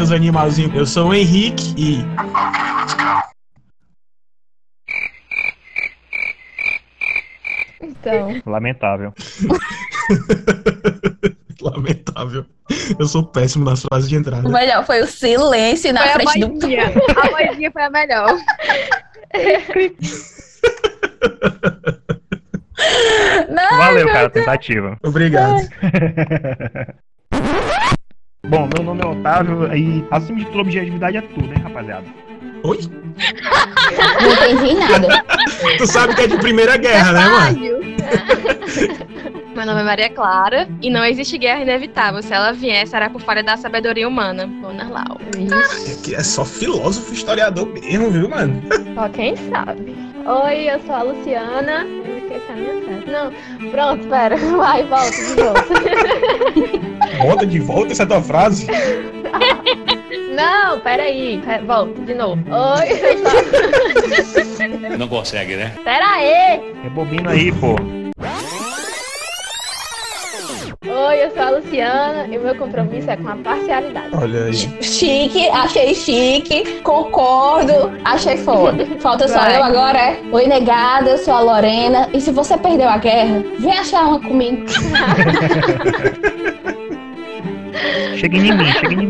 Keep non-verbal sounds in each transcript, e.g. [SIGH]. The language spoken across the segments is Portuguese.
seus animalzinhos. Eu sou o Henrique e. Então. Lamentável. [LAUGHS] Lamentável. Eu sou péssimo nas frases de entrada. O melhor foi o silêncio na Foi a frente do. vozinha. A vozinha foi a melhor. [LAUGHS] Não, Valeu, cara, tentativa. Obrigado. [LAUGHS] Bom, meu nome é Otávio e acima de tudo, objetividade é tudo, hein, rapaziada? Oi? não entendi nada. Tu sabe que é de Primeira Guerra, né, mano? [LAUGHS] Meu nome é Maria Clara e não existe guerra inevitável. Se ela vier, será por falha da sabedoria humana. Bonarlau. Que é só filósofo historiador mesmo, viu, mano? Só quem sabe. Oi, eu sou a Luciana. Eu esqueci a minha frase. Não, pronto, pera. [LAUGHS] Vai, volta de novo. [LAUGHS] Volta de volta essa tua frase. [LAUGHS] Não, peraí. Pe- Volta de novo. Oi, eu sou... Não consegue, né? Pera aí. Rebobina aí, pô. Oi, eu sou a Luciana e o meu compromisso é com a parcialidade. Olha aí. Chique, achei chique, concordo, achei foda. Falta só Vai. eu agora, é? Oi, negada, eu sou a Lorena. E se você perdeu a guerra, vem achar uma comigo. [LAUGHS] Chega em mim, chega em mim.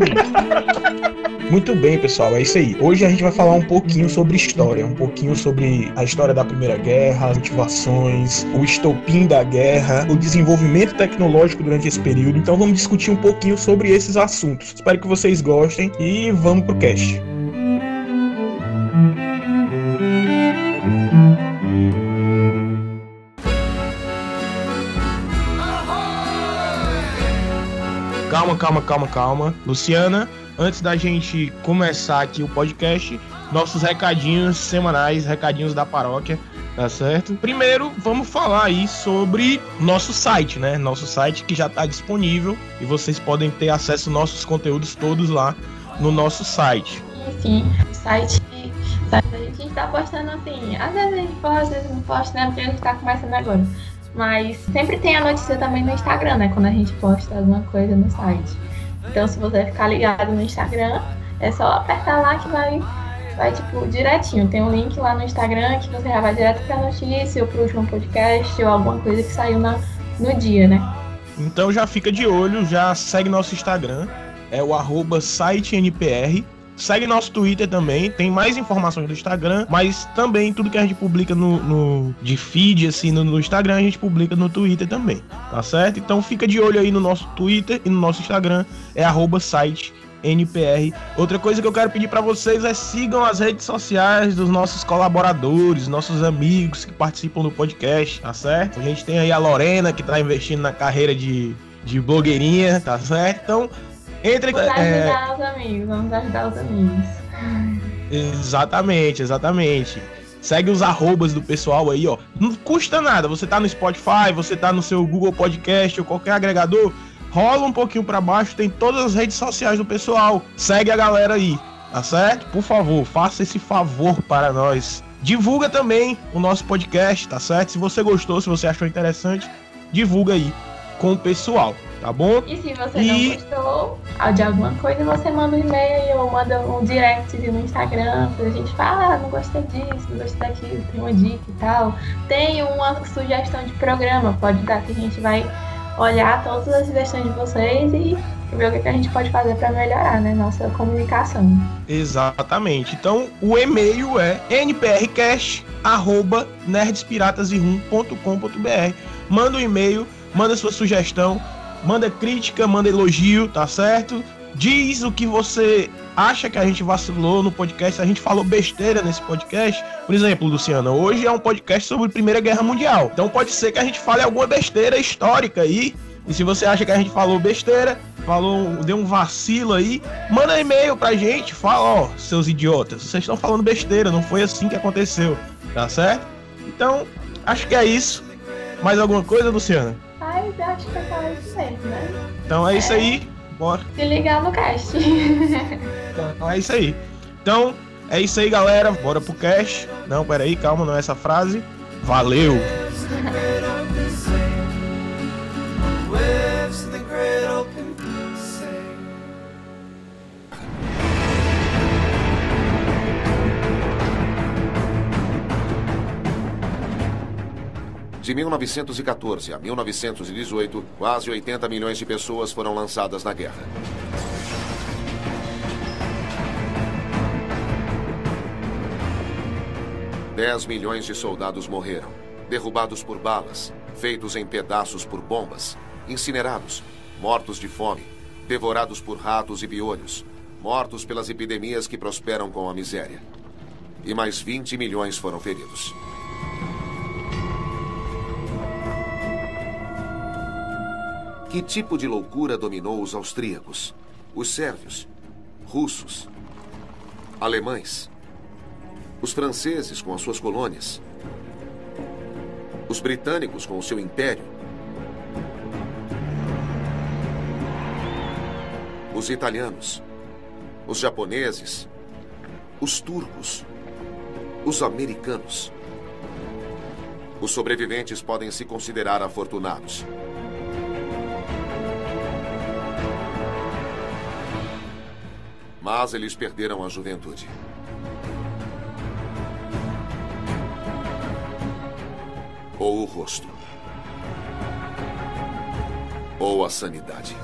Muito bem, pessoal, é isso aí. Hoje a gente vai falar um pouquinho sobre história, um pouquinho sobre a história da Primeira Guerra, as motivações, o estopim da guerra, o desenvolvimento tecnológico durante esse período. Então vamos discutir um pouquinho sobre esses assuntos. Espero que vocês gostem e vamos pro cast. Calma, calma, calma, calma. Luciana, antes da gente começar aqui o podcast, nossos recadinhos semanais, recadinhos da paróquia, tá certo? Primeiro, vamos falar aí sobre nosso site, né? Nosso site que já está disponível e vocês podem ter acesso aos nossos conteúdos todos lá no nosso site. Enfim, o site, a gente tá postando assim, às vezes a gente posta, às vezes não posta, né? Porque a gente tá começando agora. Mas sempre tem a notícia também no Instagram, né? Quando a gente posta alguma coisa no site. Então se você ficar ligado no Instagram, é só apertar lá que vai, vai tipo, direitinho. Tem um link lá no Instagram que você já vai direto pra notícia, ou pro último podcast, ou alguma coisa que saiu na, no dia, né? Então já fica de olho, já segue nosso Instagram, é o sitenpr. Segue nosso Twitter também, tem mais informações do Instagram, mas também tudo que a gente publica no, no- de feed, assim, no, no Instagram, a gente publica no Twitter também, tá certo? Então fica de olho aí no nosso Twitter e no nosso Instagram, é arroba sitenpr. Outra coisa que eu quero pedir pra vocês é sigam as redes sociais dos nossos colaboradores, nossos amigos que participam do podcast, tá certo? A gente tem aí a Lorena que tá investindo na carreira de, de blogueirinha, tá certo? Então, entre. Vamos é, ajudar os amigos, vamos ajudar os amigos. Exatamente, exatamente. Segue os arrobas do pessoal aí, ó. Não custa nada. Você tá no Spotify, você tá no seu Google Podcast ou qualquer agregador. Rola um pouquinho pra baixo, tem todas as redes sociais do pessoal. Segue a galera aí, tá certo? Por favor, faça esse favor para nós. Divulga também o nosso podcast, tá certo? Se você gostou, se você achou interessante, divulga aí com o pessoal, tá bom? E se você E- não gostou de alguma coisa, você manda um e-mail ou manda um direct no Instagram pra gente falar, ah, não gostei disso, não gostei daquilo, tem uma dica e tal. Tem uma sugestão de programa, pode dar que a gente vai olhar todas as sugestões de vocês e ver o que a gente pode fazer pra melhorar, né, nossa comunicação. Exatamente. Então, o e-mail é nprcast@nerdspiratasirrum.com.br. Manda um e-mail, manda sua sugestão, manda crítica, manda elogio, tá certo? Diz o que você acha que a gente vacilou no podcast, a gente falou besteira nesse podcast. Por exemplo, Luciana, hoje é um podcast sobre Primeira Guerra Mundial. Então pode ser que a gente fale alguma besteira histórica aí. E se você acha que a gente falou besteira, falou, deu um vacilo aí, manda e-mail pra gente, fala, ó, seus idiotas, vocês estão falando besteira, não foi assim que aconteceu, tá certo? Então, acho que é isso. Mais alguma coisa, Luciana? Acho que é mesmo, né? Então é isso aí, bora. Se ligar no cast. [LAUGHS] Então é isso aí. Então, é isso aí, galera, bora pro cash. Não, peraí, calma, não é essa frase. Valeu! [LAUGHS] De 1914 a 1918, quase 80 milhões de pessoas foram lançadas na guerra. Dez milhões de soldados morreram, derrubados por balas, feitos em pedaços por bombas, incinerados, mortos de fome, devorados por ratos e piolhos, mortos pelas epidemias que prosperam com a miséria. E mais 20 milhões foram feridos. Que tipo de loucura dominou os austríacos, os sérvios, russos, alemães, os franceses com as suas colônias, os britânicos com o seu império, os italianos, os japoneses, os turcos, os americanos. Os sobreviventes podem se considerar afortunados. Mas eles perderam a juventude. Ou o rosto. Ou a sanidade.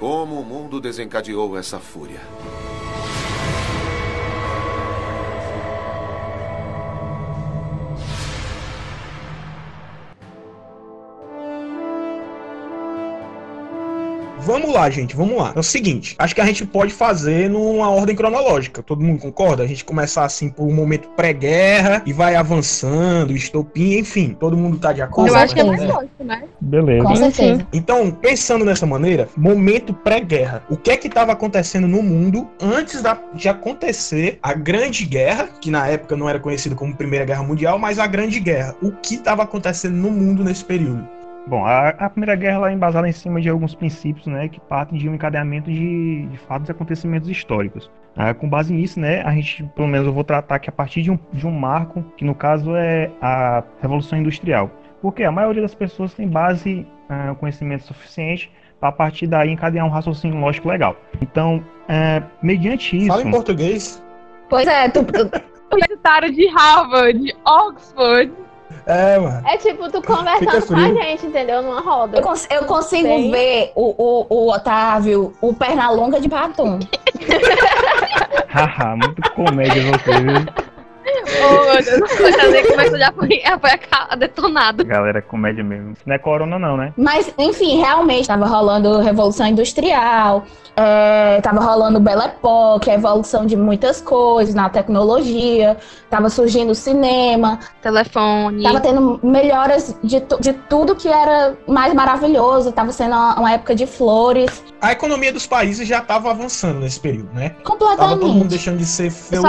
Como o mundo desencadeou essa fúria? Vamos lá, gente, vamos lá. É o seguinte, acho que a gente pode fazer numa ordem cronológica. Todo mundo concorda? A gente começar assim por um momento pré-guerra e vai avançando, estopim, enfim. Todo mundo tá de acordo? Eu acho que é mais lógico, né? Beleza. Com certeza. Então, pensando dessa maneira, momento pré-guerra. O que é que estava acontecendo no mundo antes da- de acontecer a Grande Guerra, que na época não era conhecida como Primeira Guerra Mundial, mas a Grande Guerra. O que estava acontecendo no mundo nesse período? Bom, a, a Primeira Guerra ela é embasada em cima de alguns princípios, né, que partem de um encadeamento de, de fatos e acontecimentos históricos. Ah, com base nisso, né, a gente, pelo menos eu vou tratar que a partir de um, de um marco, que no caso é a Revolução Industrial. Porque a maioria das pessoas tem base, ah, conhecimento suficiente para a partir daí encadear um raciocínio lógico legal. Então, é, mediante isso... Fala em português. Pois é, tu, tu- Universitário de Harvard, Oxford. É, mano. É tipo tu conversando com a gente, entendeu? Numa roda. eu, cons- eu consigo ver o, o, o Otávio, o Pernalonga de batom. [LAUGHS] Haha, muito comédia você, viu? Oh, meu Deus, começou já foi, já foi a- detonado. Galera, comédia mesmo. Não é corona não, né? Mas, enfim, realmente estava rolando Revolução Industrial, é, tava rolando Belle Époque, a evolução de muitas coisas na tecnologia, tava surgindo o cinema, Telefone. tava tendo melhoras de, tu- de tudo que era mais maravilhoso, tava sendo uma, uma época de flores, A economia dos países já estava avançando nesse período, né? Tava todo mundo completamente. deixando de ser feudo.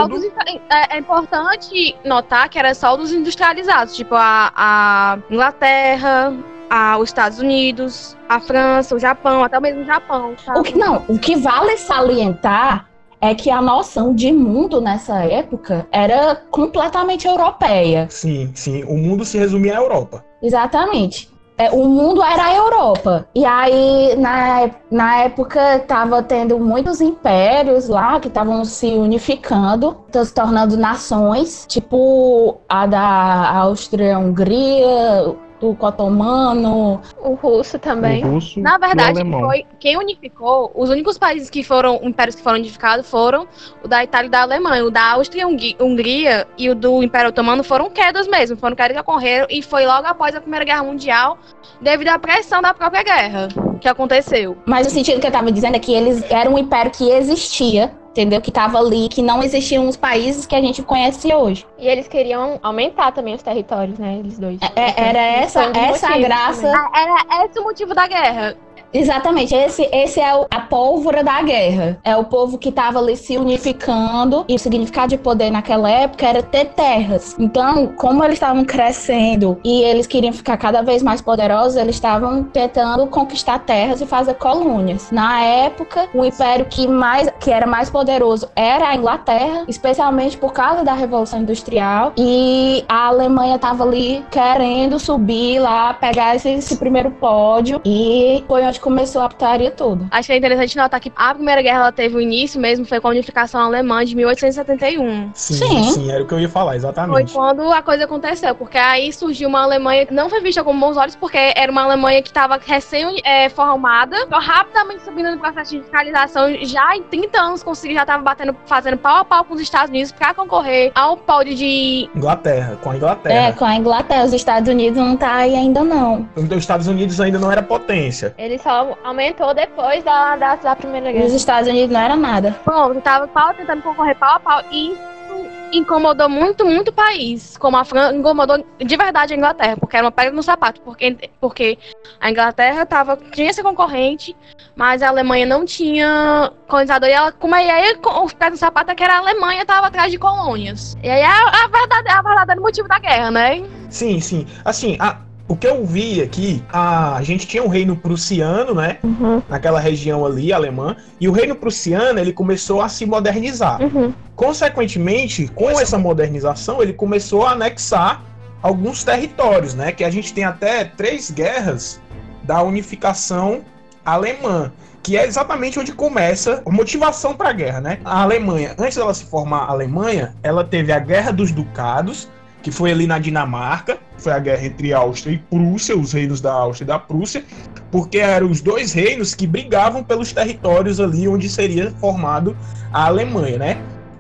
é, é importante notar que era só dos industrializados, tipo a, a Inglaterra, a, os Estados Unidos, a França, o Japão, até mesmo o Japão. sabe? O que, não, o que vale salientar é que a noção de mundo nessa época era completamente europeia. Sim, sim. O mundo se resumia à Europa. Exatamente. É, o mundo era a Europa. E aí, na, na época, tava tendo muitos impérios lá que estavam se unificando, tão se tornando nações, tipo a da Áustria-Hungria, o Cotomano. O russo também. O russo Na o verdade, foi quem unificou, os únicos países que foram, impérios que foram unificados foram o da Itália e da Alemanha. O da Áustria e Hungria- Hungria e o do Império Otomano foram quedas mesmo, foram quedas que ocorreram e foi logo após a Primeira Guerra Mundial, devido à pressão da própria guerra que aconteceu. Mas o sentido que eu tava dizendo é que eles eram um império que existia, entendeu? Que tava ali, que não existiam os países que a gente conhece hoje. E eles queriam aumentar também os territórios, né? Eles dois. É- era essa, Foi um dos essa a motivos graça. também. Era esse o motivo da guerra. Exatamente, esse, esse é o- a pólvora da guerra. É o povo que estava ali se unificando. E o significado de poder naquela época era ter terras. Então, como eles estavam crescendo e eles queriam ficar cada vez mais poderosos, eles estavam tentando conquistar terras e fazer colônias. Na época, o império que, mais, que era mais poderoso era a Inglaterra, especialmente por causa da Revolução Industrial. E a Alemanha estava ali querendo subir lá, pegar esse, esse primeiro pódio. E foi onde onde começou a putaria toda. Acho que é interessante notar que a Primeira Guerra ela teve o início mesmo, foi com a unificação alemã de 1871. Sim, Sim. sim, era o que eu ia falar, Foi exatamente. quando a coisa aconteceu, porque aí surgiu uma Alemanha que não foi vista com bons olhos, porque era uma Alemanha que estava recém-formada, então rapidamente subindo no processo de industrialização, já em 30 anos conseguiu, já estava batendo, fazendo pau a pau com os Estados Unidos para concorrer ao pódio de. Inglaterra, com a É, Inglaterra. com a Inglaterra, os Estados Unidos não tá aí ainda não. Então, os Estados Unidos ainda não era potência. Ele só aumentou depois da, da, da Primeira Os Guerra. Estados Unidos não era nada. Bom, estava pau, tentando concorrer pau a pau e isso incomodou muito, muito o país. Como a França incomodou de verdade a Inglaterra, porque era uma pedra no sapato. Porque, porque a Inglaterra tava, tinha esse concorrente, mas a Alemanha não tinha colonizador. E ela, como aí, aí o pé no sapato é que era a Alemanha tava atrás de colônias. E aí é a, a verdade, a verdadeiro motivo da guerra, né? Sim, sim. Assim, a- o que eu vi aqui, a gente tinha um reino prussiano, né? Uhum, Naquela região ali, alemã. E o reino prussiano, ele começou a se modernizar. uhum. Consequentemente, com essa modernização, ele começou a anexar alguns territórios, né? Que a gente tem até três guerras da unificação alemã, que é exatamente onde começa a motivação para a guerra, né? A Alemanha, antes dela se formar Alemanha, ela teve a Guerra dos Ducados, que foi ali na Dinamarca, foi a guerra entre Áustria e Prússia, os reinos da Áustria e da Prússia, porque eram os dois reinos que brigavam pelos territórios ali onde seria formado a Alemanha, né?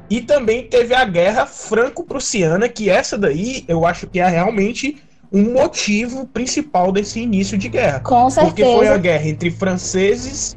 E também teve a guerra franco-prussiana, que essa daí eu acho que é realmente um motivo principal desse início de guerra. Com Porque foi a certeza. guerra entre franceses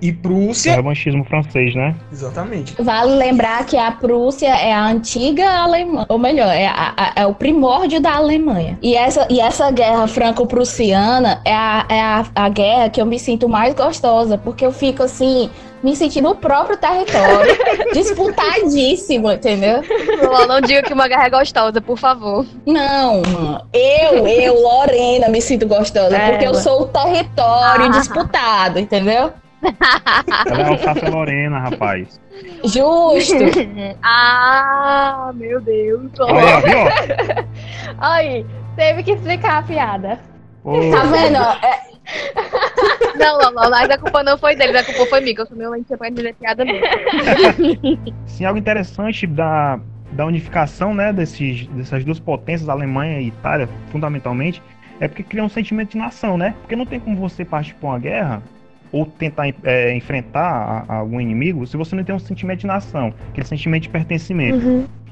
e O Prússia. revanchismo francês, né? Exatamente. Vale lembrar que a Prússia é a antiga Alemanha, ou melhor, é, a- a- é o primórdio da Alemanha. E essa, e essa guerra franco-prussiana é, a, é a, a guerra que eu me sinto mais gostosa, porque eu fico assim, me sentindo no próprio território, [LAUGHS] disputadíssimo, entendeu? Não, não diga que uma guerra é gostosa, por favor. Não, mano. eu, eu, Lorena, me sinto gostosa, Ela. porque eu sou o território Ah. disputado, entendeu? [LAUGHS] Ela é Alsácia Lorena, rapaz. Justo. [LAUGHS] ah, meu Deus. Olha, viu? [LAUGHS] Aí, teve que explicar a piada. Ô, Tá vendo? É, Não, não, não, mas a culpa não foi deles, a culpa foi minha, que eu sou meio lentinha pra dizer piada mesmo. Sim, algo interessante da, da unificação né, desses, dessas duas potências, Alemanha e Itália, fundamentalmente, é porque cria um sentimento de nação, né? Porque não tem como você partir para uma guerra ou tentar é, enfrentar a- a algum inimigo se você não tem um sentimento de nação, aquele sentimento de pertencimento.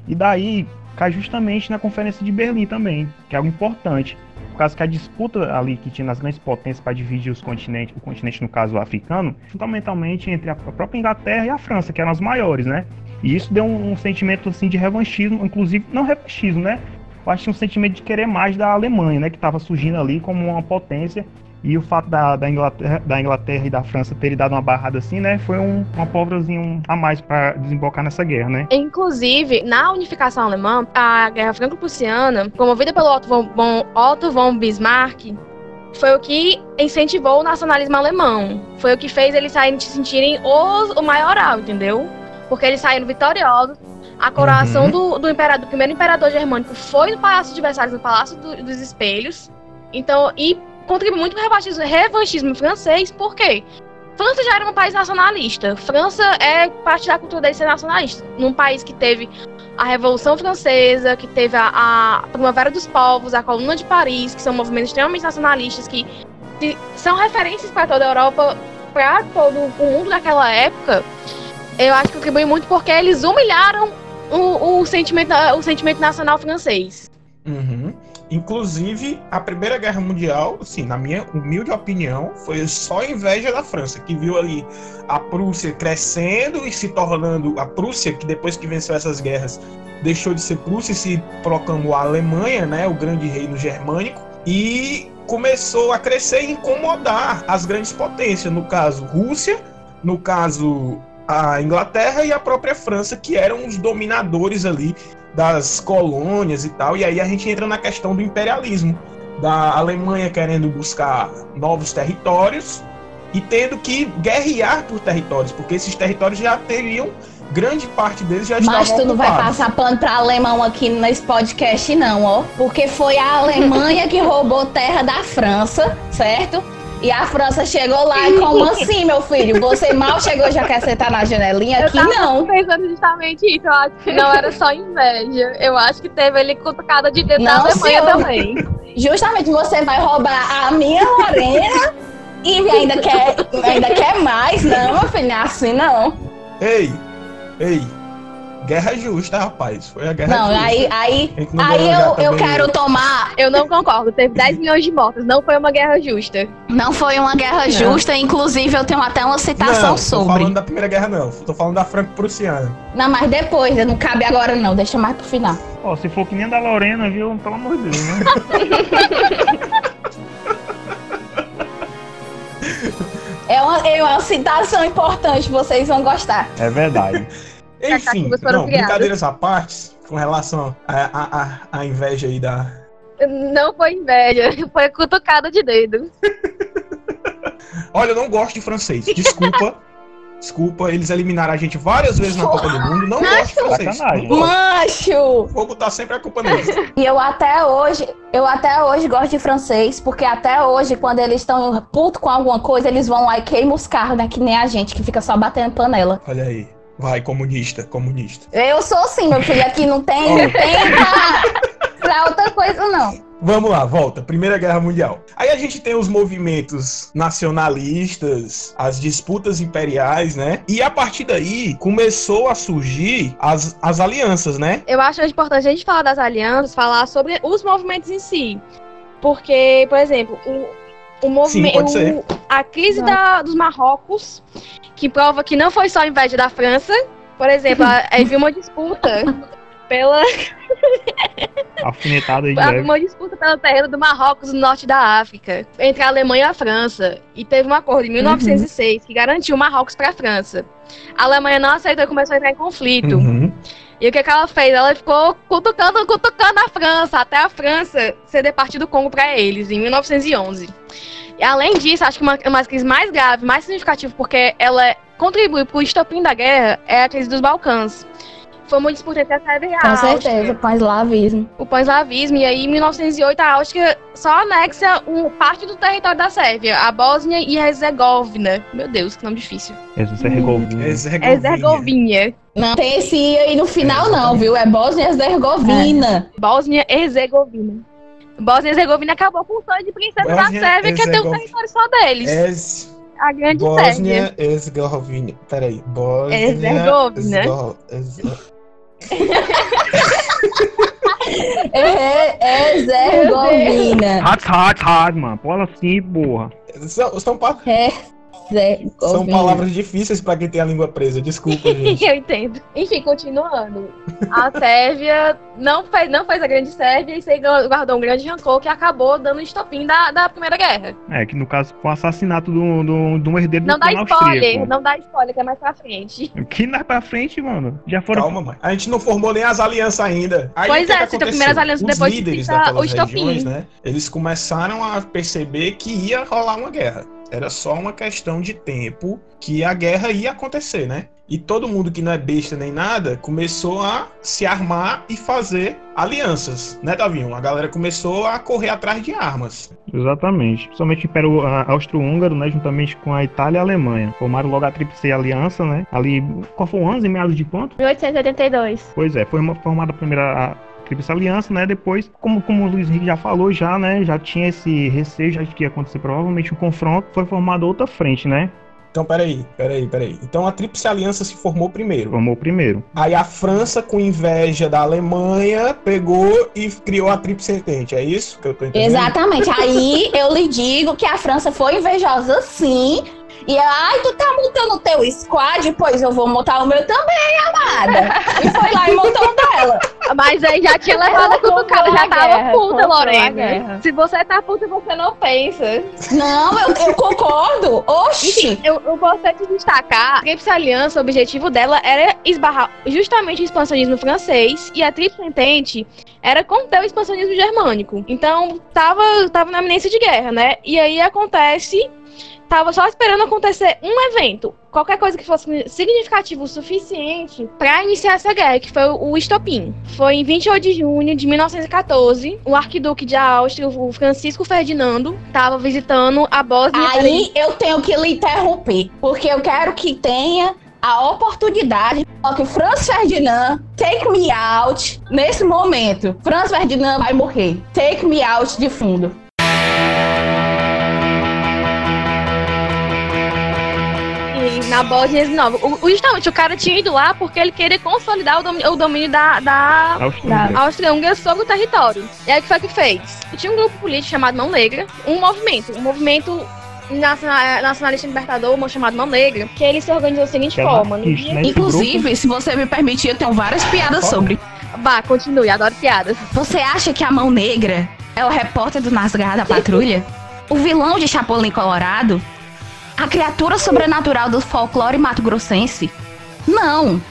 E daí cai justamente na Conferência de Berlim também, que é algo importante. Por causa que a disputa ali que tinha nas grandes potências para dividir os continentes, o continente no caso africano, fundamentalmente entre a própria Inglaterra e a França, que eram as maiores, né? E isso deu um, um sentimento assim de revanchismo, inclusive não revanchismo, né? Eu acho que um sentimento de querer mais da Alemanha, né? Que estava surgindo ali como uma potência. E o fato da, da, Inglaterra, da Inglaterra e da França terem dado uma barrada assim, né? Foi um, uma pólvorazinha a mais para desembocar nessa guerra, né? Inclusive, na unificação alemã, a Guerra Franco-Prussiana, promovida pelo Otto von, von- Otto von Bismarck, foi o que incentivou o nacionalismo alemão. Foi o que fez eles saírem se sentirem os, o maioral, entendeu? Porque eles saíram vitoriosos. A coroação Uhum. do, do, imperador, do primeiro imperador germânico foi no Palácio de Versalhes, no Palácio do- dos Espelhos. Então, e contribuiu muito para o revanchismo, francês, por quê? França já era um país nacionalista. França é parte da cultura dele ser nacionalista. Num país que teve a Revolução Francesa, que teve a, a Primavera dos Povos, a Coluna de Paris, que são movimentos extremamente nacionalistas, que, que são referências para toda a Europa, para todo o mundo daquela época. Eu acho que contribui muito porque eles humilharam o, o sentimento, o sentimento nacional francês. Uhum. Inclusive, a Primeira Guerra Mundial, assim, na minha humilde opinião, foi só inveja da França, que viu ali a Prússia crescendo e se tornando a Prússia, que depois que venceu essas guerras, deixou de ser Prússia e se proclamou a Alemanha, né, o grande reino germânico, e começou a crescer e incomodar as grandes potências, no caso Rússia, no caso a Inglaterra e a própria França, que eram os dominadores ali das colônias e tal. E aí a gente entra na questão do imperialismo, da Alemanha querendo buscar novos territórios e tendo que guerrear por territórios, porque esses territórios já teriam grande parte deles já Mas estavam tu não vai ocupados. passar pano pra alemão aqui nesse podcast, não, ó. Porque foi a Alemanha que roubou terra da França, certo? E a França chegou lá e como assim, meu filho? Você mal chegou já quer sentar na janelinha? Eu Aqui tava não. pensando justamente isso. Eu acho que não era só inveja. Eu acho que teve ele cutucada de dedo da Não, Alemanha senhor. também. Justamente você vai roubar a minha Lorena e ainda quer, ainda quer mais. Não, meu filho, não é assim não. Ei, ei. Guerra justa, rapaz. Foi a guerra Não, justa. aí, aí, não aí eu, eu quero tomar. Eu não concordo. Teve 10 milhões de mortos. Não foi uma guerra justa. Não foi uma guerra justa, inclusive eu tenho até uma citação não, tô sobre. falando da Primeira Guerra, não. Tô falando da Franco-Prussiana. Não, mas depois, não cabe agora não, deixa mais pro final. Ó, se for que nem a da Lorena, viu? Pelo amor de Deus, né? [LAUGHS] É uma, é uma citação importante, vocês vão gostar. É verdade. [LAUGHS] Enfim, não, brincadeiras à parte, com relação à inveja aí da, Não foi inveja. [LAUGHS] Foi cutucada de dedo. Olha, eu não gosto de francês. Desculpa. [LAUGHS] Desculpa, eles eliminaram a gente várias vezes na Copa do Mundo. Não gosto de gosto. Macho! Vou botar sempre a culpa neles. E eu até hoje, eu até hoje gosto de francês, porque até hoje, quando eles estão puto com alguma coisa, eles vão lá e queimam os carros, né? Que nem a gente, que fica só batendo panela. Olha aí. Vai, comunista, comunista. Eu sou assim, meu filho, aqui não tem, não tem pra, pra outra coisa, não. Vamos lá, volta. Primeira Guerra Mundial. Aí a gente tem os movimentos nacionalistas, as disputas imperiais, né? E a partir daí começou a surgir as, as alianças, né? Eu acho importante a gente falar das alianças, falar sobre os movimentos em si. Porque, por exemplo, o, o movimento. o- A crise da- dos Marrocos, que prova que não foi só inveja da França. Por exemplo, a- aí viu uma disputa pela. [LAUGHS] Alfinetada de Havia uma disputa pela terra do Marrocos no norte da África, entre a Alemanha e a França. E teve um acordo em 1906 que garantiu o Marrocos para a França. A Alemanha não aceitou e começou a entrar em conflito. Uhum. E o que, que ela fez? Ela ficou cutucando, cutucando a França, até a França ceder parte do Congo para eles, em 1911. E além disso, acho que uma, uma das crises mais graves, mais significativa, porque ela contribui para o estopim da guerra, é a crise dos Balcãs. Foi uma disputa entre a Sérvia e a Com Áustria certeza, pan-eslavismo. o pan-eslavismo, e aí em 1908 a Áustria só anexa um, parte do território da Sérvia, a Bósnia e Herzegovina. Meu Deus, que nome difícil. É Herzegovina. Herzegovina. Não tem esse I aí no final, não, viu? É Bósnia e Herzegovina. Bósnia Herzegovina. Bósnia Herzegovina acabou com o sonho de princesa da Bósnia, Sérvia, que é ter um território só deles. Es... A grande Sérvia. Bósnia Herzegovina. Peraí. Bósnia Herzegovina. Herzegovina. Herze- É, Herzegovina. Hard, hard, hard, mano. Bola assim, porra. São, são, pa- Herzegovina. são palavras difíceis pra quem tem a língua presa. Desculpa, [LAUGHS] gente. Eu entendo. Enfim, continuando. A Sérvia não fez, não fez a grande Sérvia e se guardou um grande rancor que acabou dando estopim da, da Primeira Guerra. É, que no caso foi o assassinato do, do, do herdeiro Não do dá trono spoiler, austríaco. não dá spoiler, que é mais pra frente. Que mais pra frente, mano. Já foram. Calma, mãe. A gente não formou nem as alianças ainda. Aí, Pois é, cita aconteceu? primeiras alianças, Os depois líderes cita daquelas o estopim. regiões, né? Eles começaram a perceber que ia rolar uma guerra. Era só uma questão de tempo que a guerra ia acontecer, né? E todo mundo que não é besta nem nada começou a se armar e fazer alianças, né, Davinho? A galera começou a correr atrás de armas. Exatamente. Principalmente o Império Austro-Húngaro, né? Juntamente com a Itália e a Alemanha. Formaram logo a Tríplice Aliança, né? Ali. Qual foi o ano? Em meados de quanto? 1882. Pois é, foi uma- formada a primeira a Tríplice Aliança, né? Depois, como, como o Luiz Henrique já falou, já, né? Já tinha esse receio já de que ia acontecer provavelmente um confronto. Foi formada outra frente, né? Então, peraí, peraí, peraí. Então a Tríplice Aliança se formou primeiro. Formou primeiro. Aí a França, com inveja da Alemanha, pegou e criou a Tríplice Entente. É isso que eu tô entendendo? Exatamente. Aí eu lhe digo que a França foi invejosa, sim. E ai, tu tá montando o teu squad? Pois eu vou montar o meu também, amada. E foi lá e montou o dela. Mas aí já tinha levado a Comprou cutucada, já tava guerra, puta, Lorena. Se você tá puta, você não pensa. Não, eu, eu concordo. Oxi. Eu, eu gostaria de destacar, a Tríplice Aliança, o objetivo dela era esbarrar justamente o expansionismo francês e a Tríplice Entente era conter o expansionismo germânico. Então, tava, tava na iminência de guerra, né? E aí acontece tava só esperando acontecer um evento, qualquer coisa que fosse significativo o suficiente para iniciar essa guerra, que foi o estopim. Foi em 28 de junho de 1914, o arquiduque de Áustria, o Francisco Ferdinando, estava visitando a Bósnia. Aí eu tenho que lhe interromper, porque eu quero que tenha a oportunidade que Franz Ferdinand take me out nesse momento. Franz Ferdinand vai morrer. Take me out de fundo. Na Bósnia Herzegovina. O, justamente, o cara tinha ido lá porque ele queria consolidar o domínio, o domínio da, da Áustria-Hungria. Sobre o território. E aí o que foi que fez? Tinha um grupo político chamado Mão Negra, um movimento, um movimento naciona- nacionalista libertador chamado Mão Negra, que ele se organizou da seguinte Que é forma. No anarquista, dia... né? Esse grupo- Inclusive, se você me permitir, eu tenho várias piadas sobre. Bah, continue, adoro piadas. Você acha que a Mão Negra é o repórter do Nas Garras da [LAUGHS] Patrulha? o vilão de Chapolin Colorado? A criatura sobrenatural do folclore mato-grossense? Não.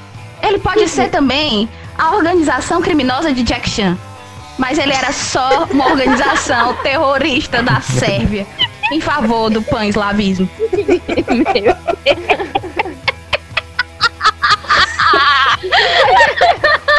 Ele pode ser também a organização criminosa de Jack Chan. Mas ele era só uma organização [LAUGHS] terrorista da Sérvia em favor do pan-eslavismo. [LAUGHS]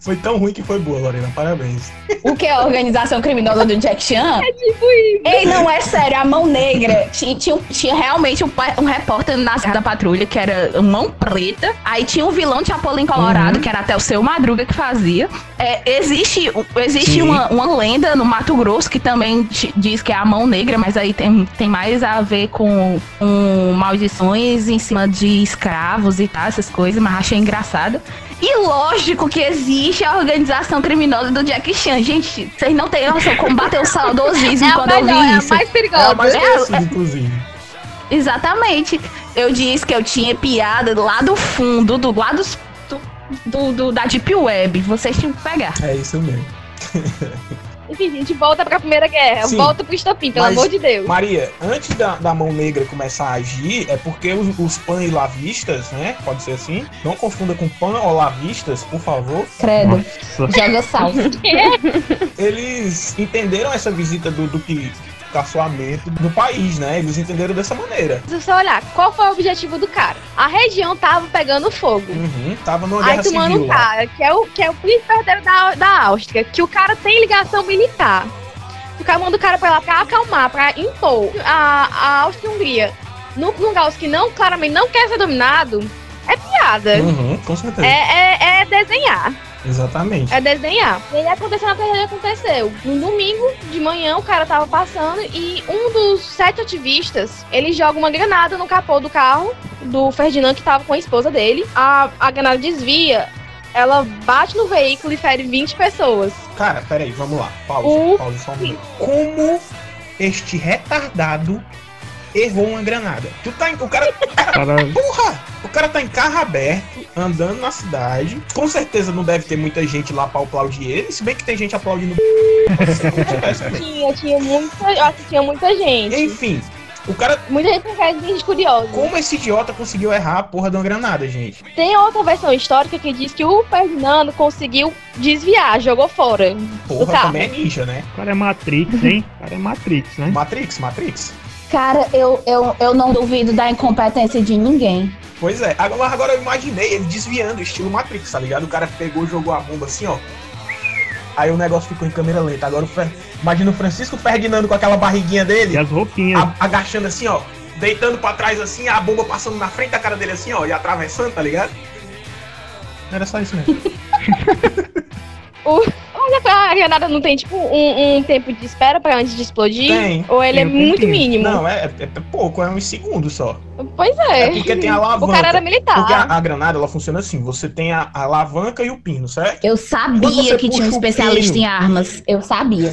Foi tão ruim que foi boa, Lorena. Parabéns. O que é a organização criminosa do Jack Chan? É tipo isso. Ei, não é sério, a Mão Negra tinha, tinha, tinha realmente um, um repórter na da patrulha que era Mão Preta. Aí tinha um vilão de Chapolin Colorado, Uhum. que era até o seu Madruga que fazia. É, existe existe uma, uma lenda no Mato Grosso que também diz que é a Mão Negra, mas aí tem, tem mais a ver com, com maldições em cima de escravos e tal, essas coisas, mas achei engraçado. E lógico que existe a organização criminosa do Jack Chan. Gente, vocês não têm noção como bateu o saudosismo É a quando eu melhor, vi é a isso. mais É a perigosa. mais É, conhecida, inclusive. Exatamente. Eu disse que eu tinha piada lá do fundo, do lado do, do, do- da Deep Web. Vocês tinham que pegar. É isso mesmo. [LAUGHS] Enfim, a gente volta pra Primeira Guerra, Sim. volta pro estopim, pelo Mas- amor de Deus. Maria, antes da, da mão negra começar a agir, é porque os, os pan-olavistas, né? Pode ser assim. Não confunda com pan-olavistas, por favor. Credo. Nossa. Joga sal. [LAUGHS] Eles entenderam essa visita do, do que caçoamento do país, né? Eles entenderam dessa maneira. Se você olhar, qual foi o objetivo do cara? A região tava pegando fogo. Uhum, tava numa Aí guerra tu civil um lá. cara, que é o, que é o príncipe herdeiro da, da Áustria, que o cara tem ligação militar. O cara manda o cara pra lá pra acalmar, pra impor a, a Áustria-Hungria num lugar que não, claramente não quer ser dominado, é piada. Uhum, com certeza. É, é, é desenhar. Exatamente. É desenhar. E aí aconteceu na tragédia aconteceu. No domingo de manhã, o cara tava passando e um dos sete ativistas, ele joga uma granada no capô do carro do Ferdinand, que tava com a esposa dele. A, a granada desvia, ela bate no veículo e fere 20 pessoas. Cara, peraí, vamos lá. Pausa, O- pausa só um minuto. Como este retardado errou uma granada? Tu tá em, o cara, Cara, porra, o cara tá em carro aberto, andando na cidade. Com certeza não deve ter muita gente lá pra aplaudir ele, se bem que tem gente aplaudindo. [LAUGHS] Tinha, tinha muita, eu acho que tinha muita gente. Enfim, o cara, Muita gente de gente curiosa. como esse idiota conseguiu errar a porra de uma granada, gente? Tem outra versão histórica que diz que o Ferdinando conseguiu desviar, jogou fora. Porra, carro. também é ninja, né? o cara é Matrix, hein? O cara é Matrix, né? Matrix, Matrix. Cara, eu, eu, eu não duvido da incompetência de ninguém. Pois é, agora, agora eu imaginei ele desviando, estilo Matrix, tá ligado? O cara pegou, jogou a bomba assim, ó. Aí o negócio ficou em câmera lenta. Agora o Fer... imagina o Francisco Ferdinando com aquela barriguinha dele, E as roupinhas. a- agachando assim, ó. Deitando pra trás assim, a bomba passando na frente da cara dele assim, ó, e atravessando, tá ligado? Era só isso mesmo. [LAUGHS] Olha, a granada não tem, tipo, um, um tempo de espera pra antes de explodir? Tem. Ou ele Tem é um muito mínimo? Não, é, é, é pouco, é uns segundos só. Pois é. É porque tem a alavanca. O cara era militar. Porque a, a granada, ela funciona assim, você tem a, a alavanca e o pino, certo? Eu sabia que tinha um o especialista pino. em armas. Eu sabia.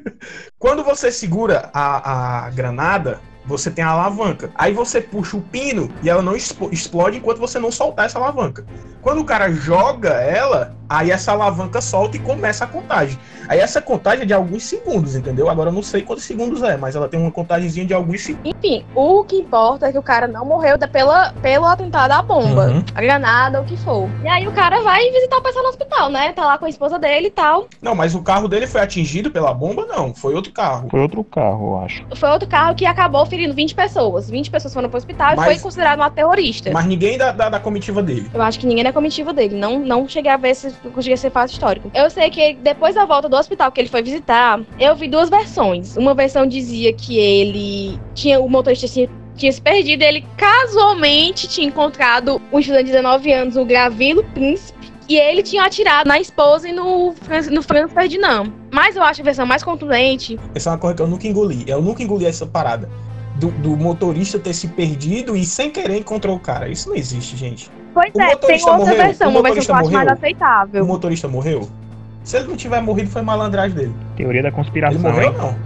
[LAUGHS] Quando você segura a, a granada, você tem a alavanca. Aí você puxa o pino e ela não explode enquanto você não soltar essa alavanca. Quando o cara joga ela, aí essa alavanca solta e começa a contagem. Aí essa contagem é de alguns segundos, entendeu? Agora eu não sei quantos segundos é, mas ela tem uma contagemzinha de alguns segundos. Enfim, o que importa é que o cara não morreu da- pela, pelo atentado à bomba, Uhum. a granada, o que for. E aí o cara vai visitar o pessoal no hospital, né? Tá lá com a esposa dele e tal. Não, mas o carro dele foi atingido pela bomba? Não, foi outro carro. Foi outro carro, eu acho. Foi outro carro que acabou ferindo 20 pessoas. 20 pessoas foram pro hospital Mas- e foi considerado um terrorista. Mas ninguém da, da, da comitiva dele. Eu acho que ninguém é comitiva dele. Não, não cheguei a ver se conseguia ser fato histórico. Eu sei que depois da volta do hospital que ele foi visitar, eu vi duas versões. Uma versão dizia que ele tinha. O motorista tinha, tinha se perdido. Ele casualmente tinha encontrado um estudante de 19 anos, o Gravilo Príncipe. E ele tinha atirado na esposa e no, no Franz Ferdinand. Mas eu acho a versão mais contundente. Essa é uma coisa que eu nunca engoli. Eu nunca engoli essa parada. Do, do motorista ter se perdido e sem querer encontrou o cara. Isso não existe, gente. Pois O é, tem motorista outra morreu? versão, uma versão mais morreu? O aceitável. motorista morreu? Se ele não tiver morrido, foi malandragem dele. Teoria da Ele conspiração, morreu hein? não?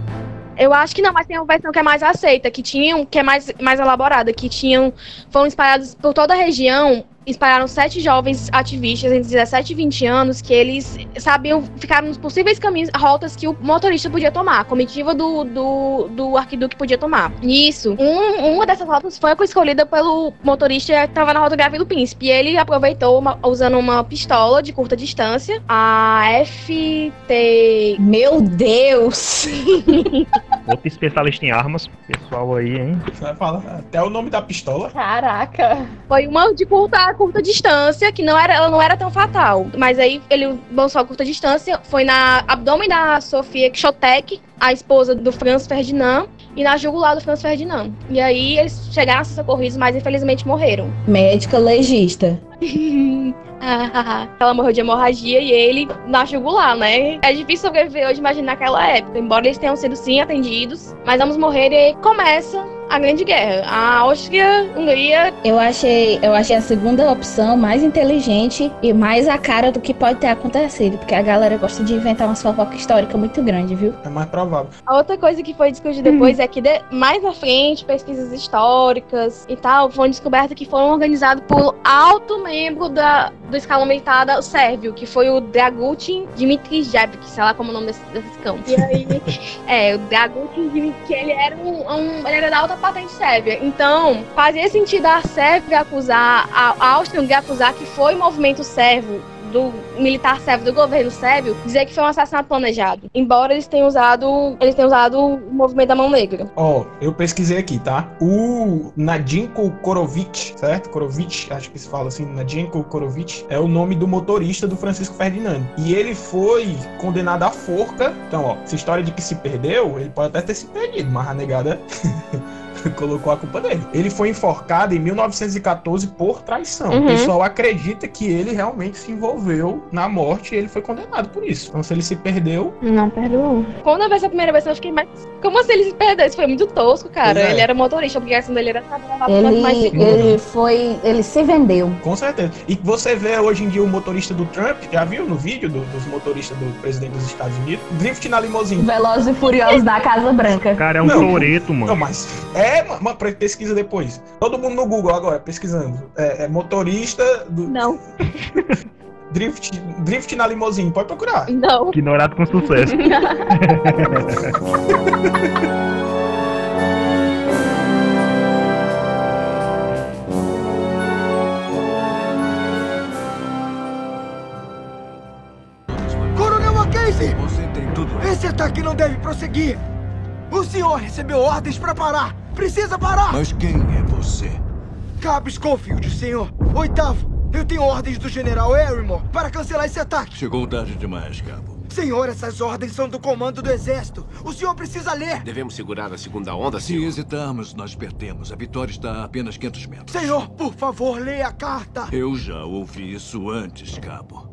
Eu acho que não, mas tem uma versão que é mais aceita, que tinham, que é mais, mais elaborada, que tinham, foram espalhados por toda a região, espalharam sete jovens ativistas entre 17 e 20 anos, que eles sabiam, ficaram nos possíveis caminhos, rotas que o motorista podia tomar, a comitiva do, do, do arquiduque podia tomar. Nisso, um, uma dessas rotas foi escolhida pelo motorista que estava na rota Gravilo Príncipe, e ele aproveitou, uma- usando uma pistola de curta distância, a FT Meu Deus! [LAUGHS] Outro especialista em armas. Pessoal aí, hein? Você vai falar até o nome da pistola. Caraca. Foi uma de curta, curta distância, que não era, ela não era tão fatal. Mas aí ele lançou a curta distância, foi na abdômen da Sofia Xotek, a esposa do Franz Ferdinand, e na jugular do Franz Ferdinand. E aí eles chegaram a ser socorridos, mas infelizmente morreram. Médica legista. [LAUGHS] [LAUGHS] Ela morreu de hemorragia e ele na jugular, né? É difícil sobreviver hoje, imagina naquela época. Embora eles tenham sido sim atendidos, mas vamos morrer e começa a Grande Guerra. A Áustria, Hungria Eu achei, eu achei a segunda opção mais inteligente e mais a cara do que pode ter acontecido, porque a galera gosta de inventar umas fofocas históricas muito grandes, viu? É mais provável. A outra coisa que foi discutida depois é que de- mais à frente, pesquisas históricas e tal, foram descobertas que foram organizadas por alto membro da, do escalão militar da- sérvio, que foi o Dragutin Dmitrijevic, sei lá como é o nome desse, desses cão. E aí, [LAUGHS] é, o Dragutin Dmitrijevic, que ele era um, um- ele era da alta patente sérvia. Então, fazia sentido a Sérvia acusar, a a Áustria-Hungria acusar que foi o movimento sérvio do militar sérvio, do governo sérvio, dizer que foi um assassinato planejado. Embora eles tenham usado, eles tenham usado o movimento da mão negra. Ó, eu pesquisei aqui, tá? O Nadinko Korovic, certo? Korovic, acho que se fala assim, Nadinko Korovic, é o nome do motorista do Francisco Ferdinand. E ele foi condenado à forca. Então, ó, essa história de que se perdeu, ele pode até ter se perdido, mas a negada [LAUGHS] [LAUGHS] colocou a culpa dele. Ele foi enforcado em 1914 por traição. Uhum. O pessoal acredita que ele realmente se envolveu na morte e ele foi condenado por isso. Então, se ele se perdeu, Não perdoou. Quando eu vi essa primeira vez, eu fiquei mais. Como assim ele se perdeu? Isso foi muito tosco, cara. É. Ele era motorista, a obrigação dele era mais Ele, seguro. ele foi. Ele se vendeu. Com certeza. E você vê hoje em dia o motorista do Trump, já viu no vídeo do- dos motoristas do presidente dos Estados Unidos? Drift na limusine. Velozes e Furiosos da Casa Branca. Cara, é um Não. Toreto, Não, mano. mas é, ma- ma- pesquisa depois. Todo mundo no Google agora, pesquisando. É, é motorista do Não, [LAUGHS] drift, drift na limusine, pode procurar. não. Ignorado com sucesso. [LAUGHS] Coronel Mackenzie! Você tem tudo. Esse ataque não deve prosseguir! O senhor recebeu ordens para parar! Precisa parar! Mas quem é você? Cabo Schofield, senhor! Oitavo, eu tenho ordens do General Arrymore para cancelar esse ataque! Chegou tarde demais, cabo. Senhor, essas ordens são do comando do exército! O senhor precisa ler! Devemos segurar a segunda onda, Se senhor? hesitarmos, nós perdemos. A vitória está a apenas 500 metros. Senhor, por favor, leia a carta! Eu já ouvi isso antes, cabo.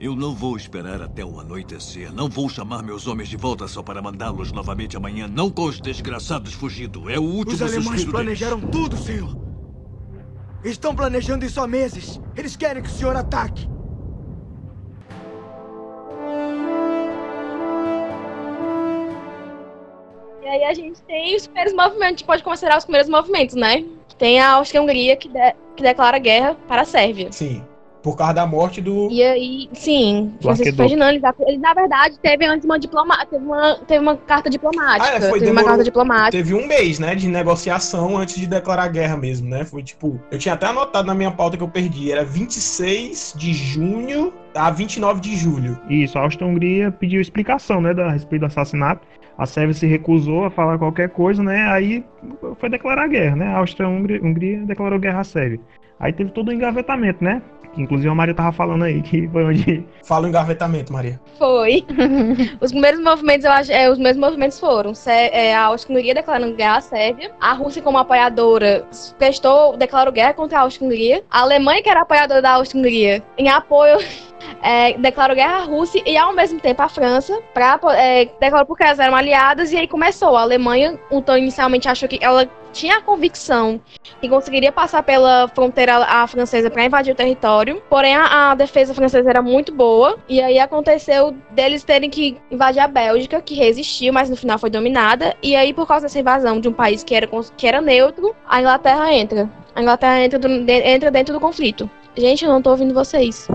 Eu não vou esperar até o anoitecer. Não vou chamar meus homens de volta só para mandá-los novamente amanhã. Não com os desgraçados fugindo. É o último Os alemães planejaram deles. tudo, senhor! Estão planejando isso há meses! Eles querem que o senhor ataque! E aí a gente tem os primeiros movimentos, a gente pode considerar os primeiros movimentos, né? Tem a Áustria-Hungria que, de- que declara guerra para a Sérvia. Sim. Por causa da morte do. E aí, sim, Do Francisco arqueduque. Ferdinand, ele, ele, na verdade, teve antes uma diploma, teve uma, teve uma carta diplomática. Ah, é, foi, teve uma demorou- carta diplomática. Teve um mês, né, de negociação antes de declarar guerra mesmo, né? Foi tipo. Eu tinha até anotado na minha pauta que eu perdi. Era 26 de junho a 29 de julho. Isso, a Áustria-Hungria pediu explicação, né, da- a respeito do assassinato. A Sérvia se recusou a falar qualquer coisa, né? Aí foi declarar guerra, né? A Áustria-Hungria Hungria declarou guerra à Sérvia. Aí teve todo o engavetamento, né? Que inclusive a Maria tava falando aí que foi onde Fala o engavetamento, Maria. Foi. [LAUGHS] os primeiros movimentos, eu acho, é, os mesmos movimentos foram Sé- é, a Áustria-Hungria declarando guerra à Sérvia, a Rússia como apoiadora prestou, declarou guerra contra a Áustria-Hungria, a Alemanha que era apoiadora da Áustria-Hungria em apoio é, declarou guerra à Rússia e ao mesmo tempo a França pra, é, declarou porque elas eram aliadas e aí começou. A Alemanha, então inicialmente achou que ela tinha a convicção que conseguiria passar pela fronteira a francesa para invadir o território, porém a, a defesa francesa era muito boa e aí aconteceu deles terem que invadir a Bélgica, que resistiu, mas no final foi dominada e aí por causa dessa invasão de um país que era, que era neutro, a Inglaterra entra. A Inglaterra entra, do- entra dentro do conflito. Gente, eu não tô ouvindo vocês.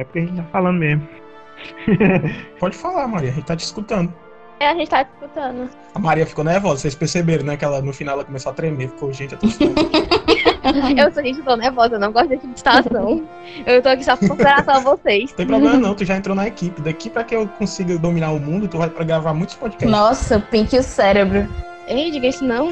É porque a gente tá falando mesmo. [LAUGHS] Pode falar, Maria, a gente tá te escutando. É, a gente tá escutando. A Maria ficou nervosa, vocês perceberam, né? Que ela no final ela começou a tremer, ficou, gente, eu tô escutando. [LAUGHS] Eu sou gente, eu tô nervosa, eu não gosto desse tipo de situação. Eu tô aqui só por consideração a vocês. Não tem problema não, tu já entrou na equipe. Daqui pra que eu consiga dominar o mundo, tu vai pra gravar muitos podcasts. Nossa, o Pink e o cérebro. Ei, diga isso não.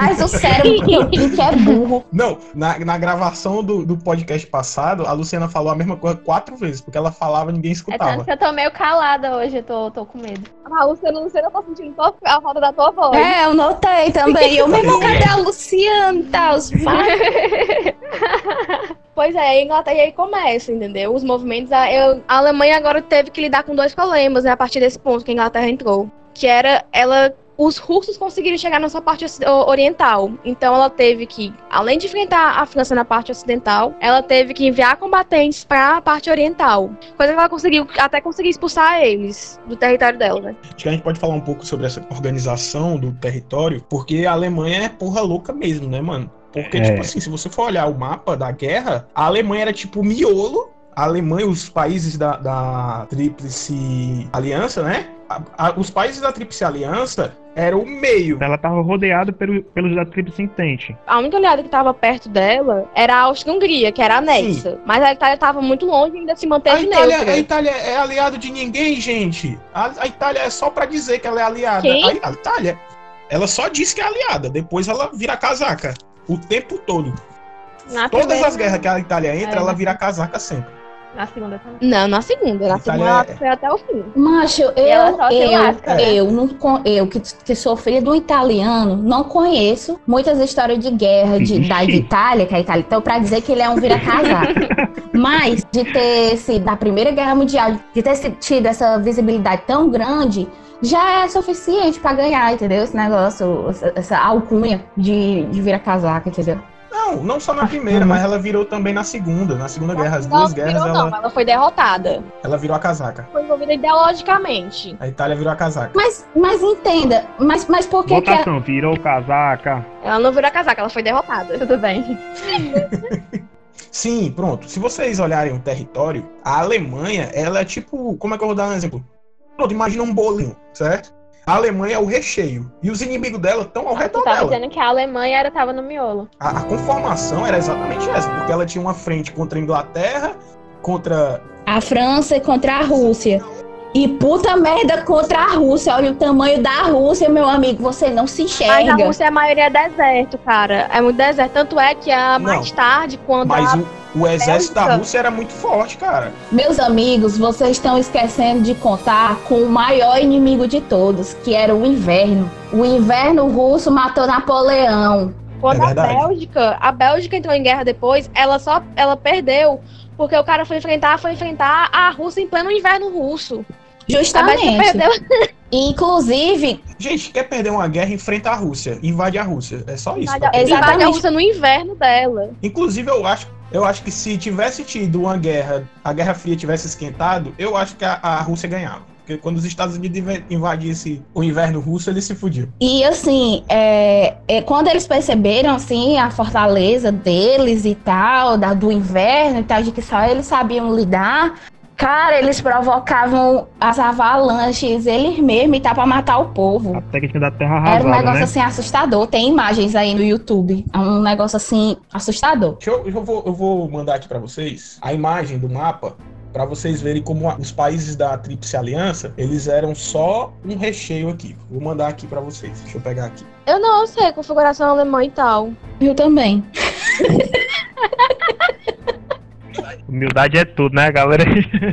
Mas o cérebro Pink é burro. Não, na, na gravação do, do podcast passado, a Luciana falou a mesma coisa quatro vezes, porque ela falava e ninguém É escutava. tanto que eu tô meio calada hoje, eu tô, tô com medo. Ah, Luciana, Luciana, eu tô sentindo a falta da tua voz. É, eu notei também. Eu mesmo, [LAUGHS] cadê a Luciana? Tá, os [LAUGHS] Pois é, a Inglaterra e aí começa, entendeu? Os movimentos. A, eu- a Alemanha agora teve que lidar com dois problemas, né, a partir desse ponto que a Inglaterra entrou. Que era ela. Os russos conseguiram chegar na sua parte oriental. Então ela teve que, além de enfrentar a França na parte ocidental, ela teve que enviar combatentes para a parte oriental. Coisa que ela conseguiu até conseguir expulsar eles do território dela, né? Acho que a gente pode falar um pouco sobre essa organização do território, porque a Alemanha é porra louca mesmo, né, mano? Porque, É. tipo assim, se você for olhar o mapa da guerra, a Alemanha era tipo o miolo. A Alemanha, os países da, da Tríplice Aliança, né? A- a- os países da Tríplice Aliança eram o meio. Ela tava rodeada pelo, pelos da Tríplice Entente. A única aliada que estava perto dela era a Áustria-Hungria, que era anexa. Mas a Itália estava muito longe e ainda se A manteve Itália, neutra. a Itália é aliado de ninguém, gente. A, a Itália é só pra dizer que ela é aliada. Quem? A, a Itália, ela só diz que é aliada, depois ela vira casaca. O tempo todo. Na Todas primeira- as guerras que a Itália entra, É, ela na- vira casaca sempre. Na segunda também. Não, na segunda. Na Itália segunda ela é- foi até o fim. Macho, eu, eu, né? eu, não, con- eu que, que sou filha do italiano, não conheço muitas histórias de guerra de, da. Itália, que é a Itália, então pra dizer que ele é um vira-casaca. [LAUGHS] Mas de ter sido da Primeira Guerra Mundial, de ter tido essa visibilidade tão grande, já é suficiente pra ganhar, entendeu? Esse negócio, essa, essa alcunha de, de vira-casaca, entendeu? Não, não só na primeira, mas ela virou também na segunda. Na segunda guerra, as Não duas guerras, virou, ela, não. Ela foi derrotada. ela virou a casaca. Foi envolvida ideologicamente. A Itália virou a casaca. Mas, mas entenda, mas, mas por que que a, Votação, virou casaca. Ela não virou a casaca, ela foi derrotada. Tudo bem. [LAUGHS] Sim, pronto. Se vocês olharem o território, a Alemanha, ela é tipo. Como é que eu vou dar um exemplo? Pronto, imagina um bolinho, certo? A Alemanha é o recheio. E os inimigos dela estão ao Tu redor tava dela. dizendo que a Alemanha era, tava no miolo. A, a conformação era exatamente essa, porque ela tinha uma frente contra a Inglaterra, contra. a França contra a Rússia. E puta merda contra a Rússia. Olha o tamanho da Rússia, meu amigo. Você não se Mas a enxerga. Rússia, a maioria é deserto, cara. É muito deserto. Tanto é que a, Não. mais tarde, quando Mas a... o, o exército da. Rússia era muito forte, cara. Meus amigos, vocês estão esquecendo de contar com o maior inimigo de todos, que era o inverno. O inverno russo matou Napoleão. Quando É a. Bélgica, a Bélgica entrou em guerra depois, ela só ela perdeu porque o cara foi enfrentar, foi enfrentar a Rússia em pleno inverno russo. Justamente. perdeu. Inclusive, Gente, quer perder uma guerra, enfrenta a Rússia. Invade a Rússia. É só isso. Invade a- perder. invade a Exatamente. Rússia no inverno dela. Inclusive, eu acho, eu acho que se tivesse tido uma guerra, a Guerra Fria tivesse esquentado, eu acho que a, a Rússia ganhava. Porque quando os Estados Unidos inv- invadissem o inverno russo, ele se fudiu. E assim, é, é, quando eles perceberam assim a fortaleza deles e tal, da, do inverno e tal, de que só eles sabiam lidar, cara, eles provocavam as avalanches eles mesmos e tal pra matar o povo. A técnica da terra Era um arrasada, negócio né? assim assustador. Tem imagens aí no YouTube. É um negócio assim assustador. Deixa eu, eu, vou, eu vou mandar aqui pra vocês a imagem do mapa pra vocês verem como a- os países da Tríplice Aliança, eles eram só um recheio aqui. Vou mandar aqui pra vocês. Deixa eu pegar aqui. Eu não sei, configuração alemã e tal. Eu também. [LAUGHS] Humildade é tudo, né, galera?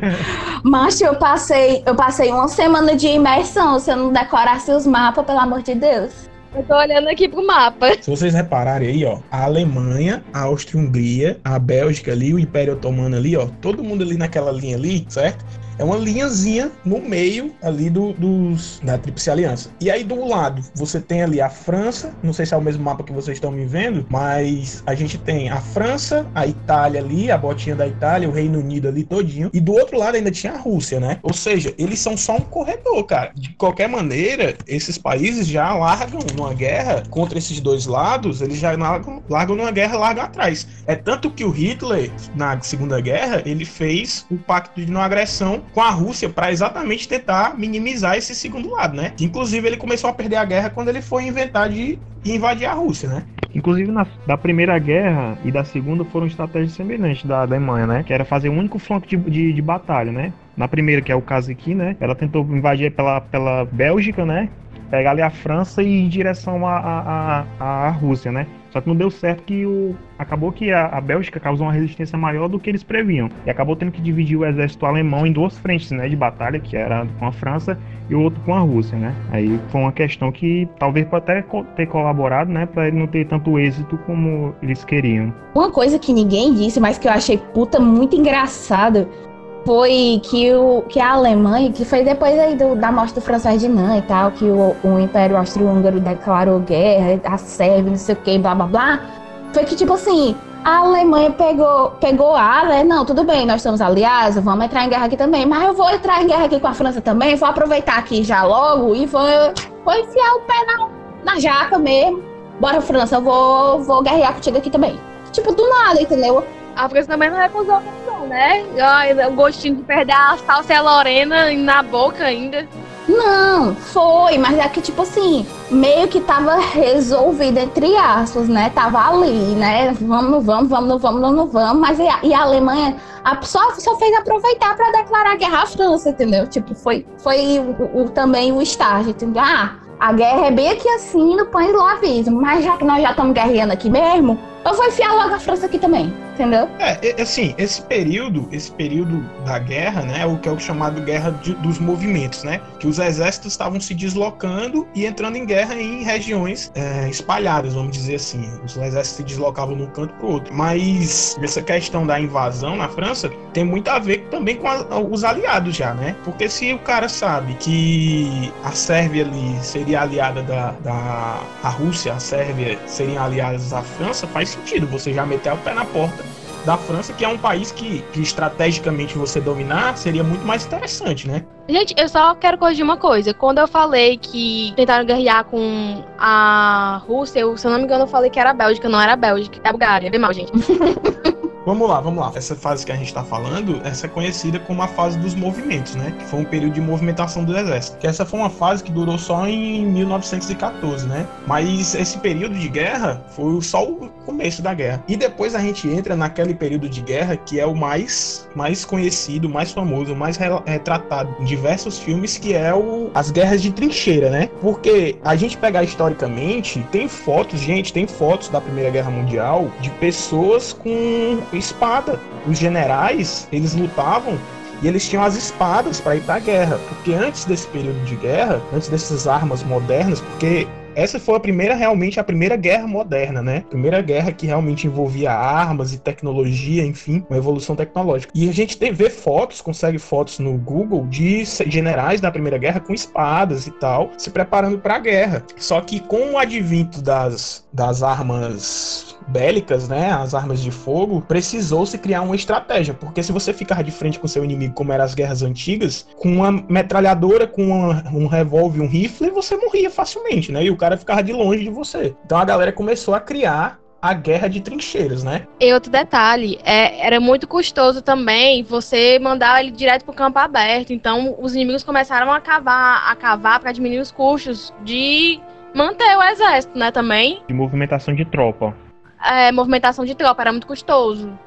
[LAUGHS] Mas eu passei, eu passei uma semana de imersão. Se eu não decorasse os mapas, pelo amor de Deus. Eu tô olhando aqui pro mapa. Se vocês repararem aí, ó, a Alemanha, a Áustria-Hungria, a Bélgica ali, o Império Otomano ali, ó, todo mundo ali naquela linha ali, certo? É uma linhazinha no meio ali do, dos da Tríplice Aliança. E aí do lado você tem ali a França, não sei se é o mesmo mapa que vocês estão me vendo, mas a gente tem a França, a Itália ali, a botinha da Itália, o Reino Unido ali todinho. E do outro lado ainda tinha a Rússia, né? Ou seja, eles são só um corredor, cara. De qualquer maneira, esses países já largam numa guerra contra esses dois lados, eles já largam, largam numa guerra, largam atrás. É tanto que o Hitler, na Segunda Guerra, ele fez o pacto de não agressão com a Rússia para exatamente tentar minimizar esse segundo lado, né? Inclusive, ele começou a perder a guerra quando ele foi inventar de invadir a Rússia, né? Inclusive, na, da Primeira Guerra e da Segunda foram estratégias semelhantes da Alemanha, né? Que era fazer um único flanco de, de, de batalha, né? Na primeira, que é o caso aqui, né? Ela tentou invadir pela, pela Bélgica, né? Pegar ali a França e ir em direção à à- à- à Rússia, né? Só que não deu certo que o. Acabou que a, a Bélgica causou uma resistência maior do que eles previam. E acabou tendo que dividir o exército alemão em duas frentes, né? De batalha, que era com a França e o outro com a Rússia, né? Aí foi uma questão que talvez pode até ter colaborado, né? Pra ele não ter tanto êxito como eles queriam. Uma coisa que ninguém disse, mas que eu achei puta muito engraçado, foi que, o, que a Alemanha, que foi depois aí do- da morte do Franz Ferdinand e tal, que o, o Império Austro-Húngaro declarou guerra, a Sérvia, não sei o que, blá blá blá, foi que tipo assim, a Alemanha pegou, pegou a, né? Não, tudo bem, nós estamos aliados, vamos entrar em guerra aqui também, mas eu vou entrar em guerra aqui com a França também, vou aproveitar aqui já logo e vou, vou enfiar o pé na, na jaca mesmo. Bora, França, eu vou, vou guerrear contigo aqui também. Tipo, do nada, entendeu? A França também não recusou não, né? O gostinho de perder a salsa e a Lorena na boca ainda. Não, foi, mas é que, tipo assim, meio que tava resolvido, entre aspas, né? Tava ali, né? Vamos, vamos, vamos, não vamos, não, vamos. Mas e a, e a Alemanha a- só, só fez aproveitar pra declarar guerra à França, entendeu? Tipo, foi, foi o, o- também o estágio, entendeu? Ah, a guerra é bem aqui assim, no pães do aviso. Mas já que nós já estamos guerreando aqui mesmo, eu vou enfiar logo a França aqui também, entendeu? É, assim, esse período, esse período da guerra, né, o que é o chamado guerra de- dos movimentos, né, que os exércitos estavam se deslocando e entrando em guerra em regiões é, espalhadas, vamos dizer assim. Os exércitos se deslocavam de um canto para o outro. Mas essa questão da invasão na França tem muito a ver também com a- os aliados já, né? Porque se o cara sabe que a Sérvia ali seria aliada da, da a Rússia, a Sérvia seriam aliadas à França, faz sentido você já meter o pé na porta da França, que é um país que, que estrategicamente você dominar seria muito mais interessante, né? Gente, eu só quero corrigir uma coisa. Quando eu falei que tentaram guerrear com a Rússia, eu, se eu não me engano, eu falei que era a Bélgica, não era a Bélgica, é a Bulgária. Bem mal, gente. [LAUGHS] Vamos lá, vamos lá. Essa fase que a gente está falando, essa é conhecida como a fase dos movimentos, né? Que foi um período de movimentação do exército. Que essa foi uma fase que durou só em 1914, né? Mas esse período de guerra foi só o começo da guerra. E depois a gente entra naquele período de guerra que é o mais, mais conhecido, mais famoso, mais re- retratado em diversos filmes, que é o as guerras de trincheira, né? Porque a gente pegar historicamente, tem fotos, gente, tem fotos da Primeira Guerra Mundial de pessoas com espada. Os generais, eles lutavam e eles tinham as espadas para ir para a guerra, porque antes desse período de guerra, antes dessas armas modernas, porque essa foi a primeira, realmente, a primeira guerra moderna, né? Primeira guerra que realmente envolvia armas e tecnologia, enfim, uma evolução tecnológica. E a gente vê fotos, consegue fotos no Google de generais da Primeira Guerra com espadas e tal, se preparando para a guerra. Só que com o advento das, das armas bélicas, né, as armas de fogo, precisou se criar uma estratégia, porque se você ficar de frente com seu inimigo como eram as guerras antigas, com uma metralhadora, com uma, um revólver, um rifle, você morria facilmente, né? E o cara ficava de longe de você. Então a galera começou a criar a guerra de trincheiras, né? E outro detalhe, é, era muito custoso também você mandar ele direto pro campo aberto. Então os inimigos começaram a cavar, a cavar para diminuir os custos de manter o exército, né, também. De movimentação de tropa. É, movimentação de tropa, era muito custoso.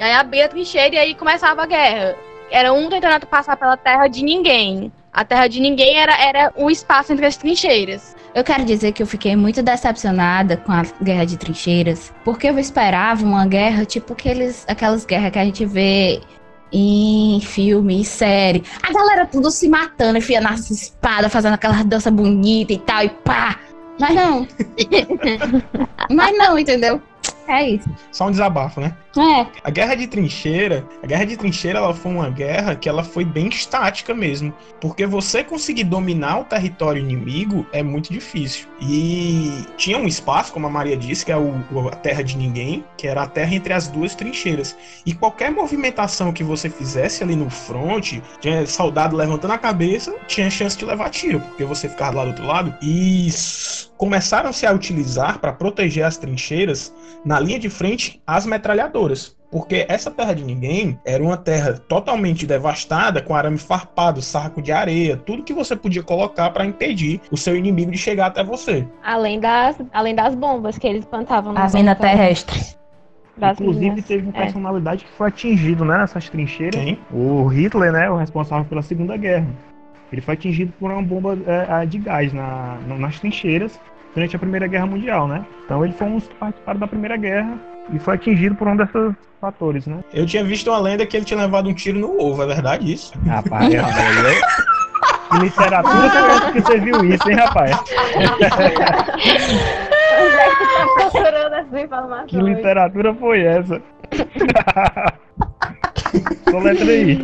E aí abria a trincheira e aí começava a guerra. Era um tentando passar pela terra de ninguém. A terra de ninguém era, era o espaço entre as trincheiras. Eu quero dizer que eu fiquei muito decepcionada com a guerra de trincheiras, porque eu esperava uma guerra tipo aqueles, aquelas guerras que a gente vê em filme e série. A galera tudo se matando, enfia nas espadas, fazendo aquela dança bonita e tal, e pá. Mas não. [LAUGHS] Mas não, entendeu? É isso. Só um desabafo, né? É. A guerra de trincheira, a guerra de trincheira, ela foi uma guerra que ela foi bem estática mesmo, porque você conseguir dominar o território inimigo é muito difícil. E tinha um espaço, como a Maria disse, que é o, a terra de ninguém, que era a terra entre as duas trincheiras. E qualquer movimentação que você fizesse ali no front, tinha soldado levantando a cabeça, tinha chance de levar tiro, porque você ficava lá do outro lado. E começaram-se a utilizar para proteger as trincheiras na linha de frente as metralhadoras. Porque essa terra de ninguém era uma terra totalmente devastada, com arame farpado, saco de areia, tudo que você podia colocar para impedir o seu inimigo de chegar até você. Além das, além das bombas que eles plantavam A mina terrestre. Das Inclusive, minas. teve uma É. personalidade que foi atingido né, nessas trincheiras. Quem? O Hitler, né, o responsável pela Segunda Guerra. Ele foi atingido por uma bomba é, de gás na, na- nas trincheiras durante a Primeira Guerra Mundial, né? Então ele foi um dos que participaram da Primeira Guerra e foi atingido por um desses fatores, né? Eu tinha visto uma lenda que ele tinha levado um tiro no ovo, é verdade isso? Rapaz, rapaz, que literatura foi essa que você viu isso, hein, rapaz? Onde é que tu tá procurando essas informações? Que literatura foi essa? Soletra aí.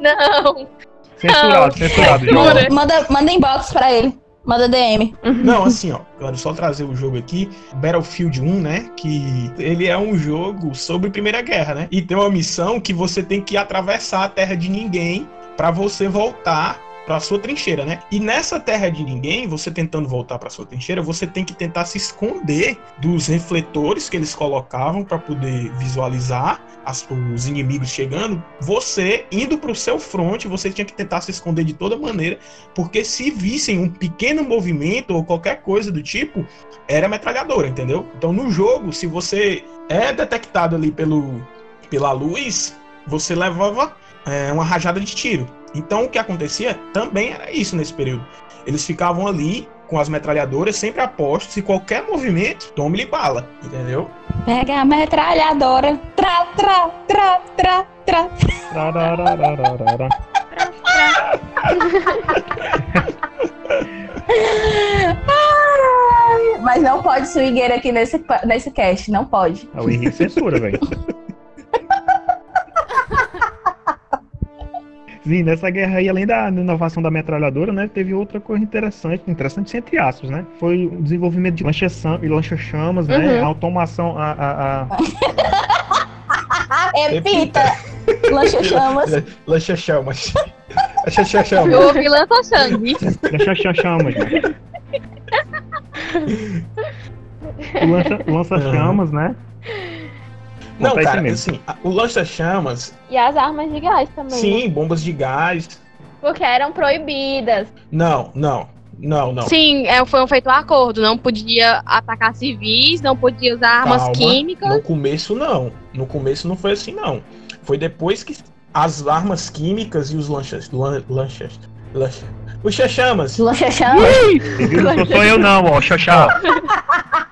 Não! Censurado, censurado, manda, manda inbox pra ele. Manda DM. Não, assim, ó, quero só trazer o jogo aqui, Battlefield 1, né? Que ele é um jogo sobre Primeira Guerra, né? E tem uma missão que você tem que atravessar a terra de ninguém para você voltar para sua trincheira, né? E nessa terra de ninguém, você tentando voltar para sua trincheira, você tem que tentar se esconder dos refletores que eles colocavam para poder visualizar as- os inimigos chegando. Você indo para o seu front, você tinha que tentar se esconder de toda maneira porque se vissem um pequeno movimento ou qualquer coisa do tipo, era metralhadora, entendeu? Então no jogo, se você é detectado ali pelo, pela luz, você levava é, uma rajada de tiro. Então o que acontecia também era isso nesse período. Eles ficavam ali com as metralhadoras sempre a postos e qualquer movimento, tome-lhe bala, entendeu? Pega a metralhadora. Tra, tra, tra, tra, tra. Mas não pode swingueira aqui nesse, nesse cast. Não pode. Ah, o Henrique censura, velho. [LAUGHS] Sim, nessa guerra aí, além da inovação da metralhadora, né, teve outra coisa interessante, interessante entre aspas, né? Foi o desenvolvimento de e lancha-chamas, né? Uhum. A automação, a, a, a- [LAUGHS] Repita. Lancha [LAUGHS] chamas. Lancha chamas. Lancha chamas. Eu ouvi lança sangue. lancha-chamas, né? [LAUGHS] O lança- o lança-chamas, né? Não, cara, assim, a- o lancha-chamas, E as armas de gás também. sim, bombas de gás. Porque eram proibidas. Não, não, não, não. Sim, é, foi um feito um acordo. Não podia atacar civis, não podia usar armas Calma, químicas. No começo, não. No começo não foi assim, não. Foi depois que as armas químicas e os lanchas. Lan, lanchas. Lancha, os chamas. Lancha chamas. Você viu? Não sou eu não, ó, xoxá. [LAUGHS]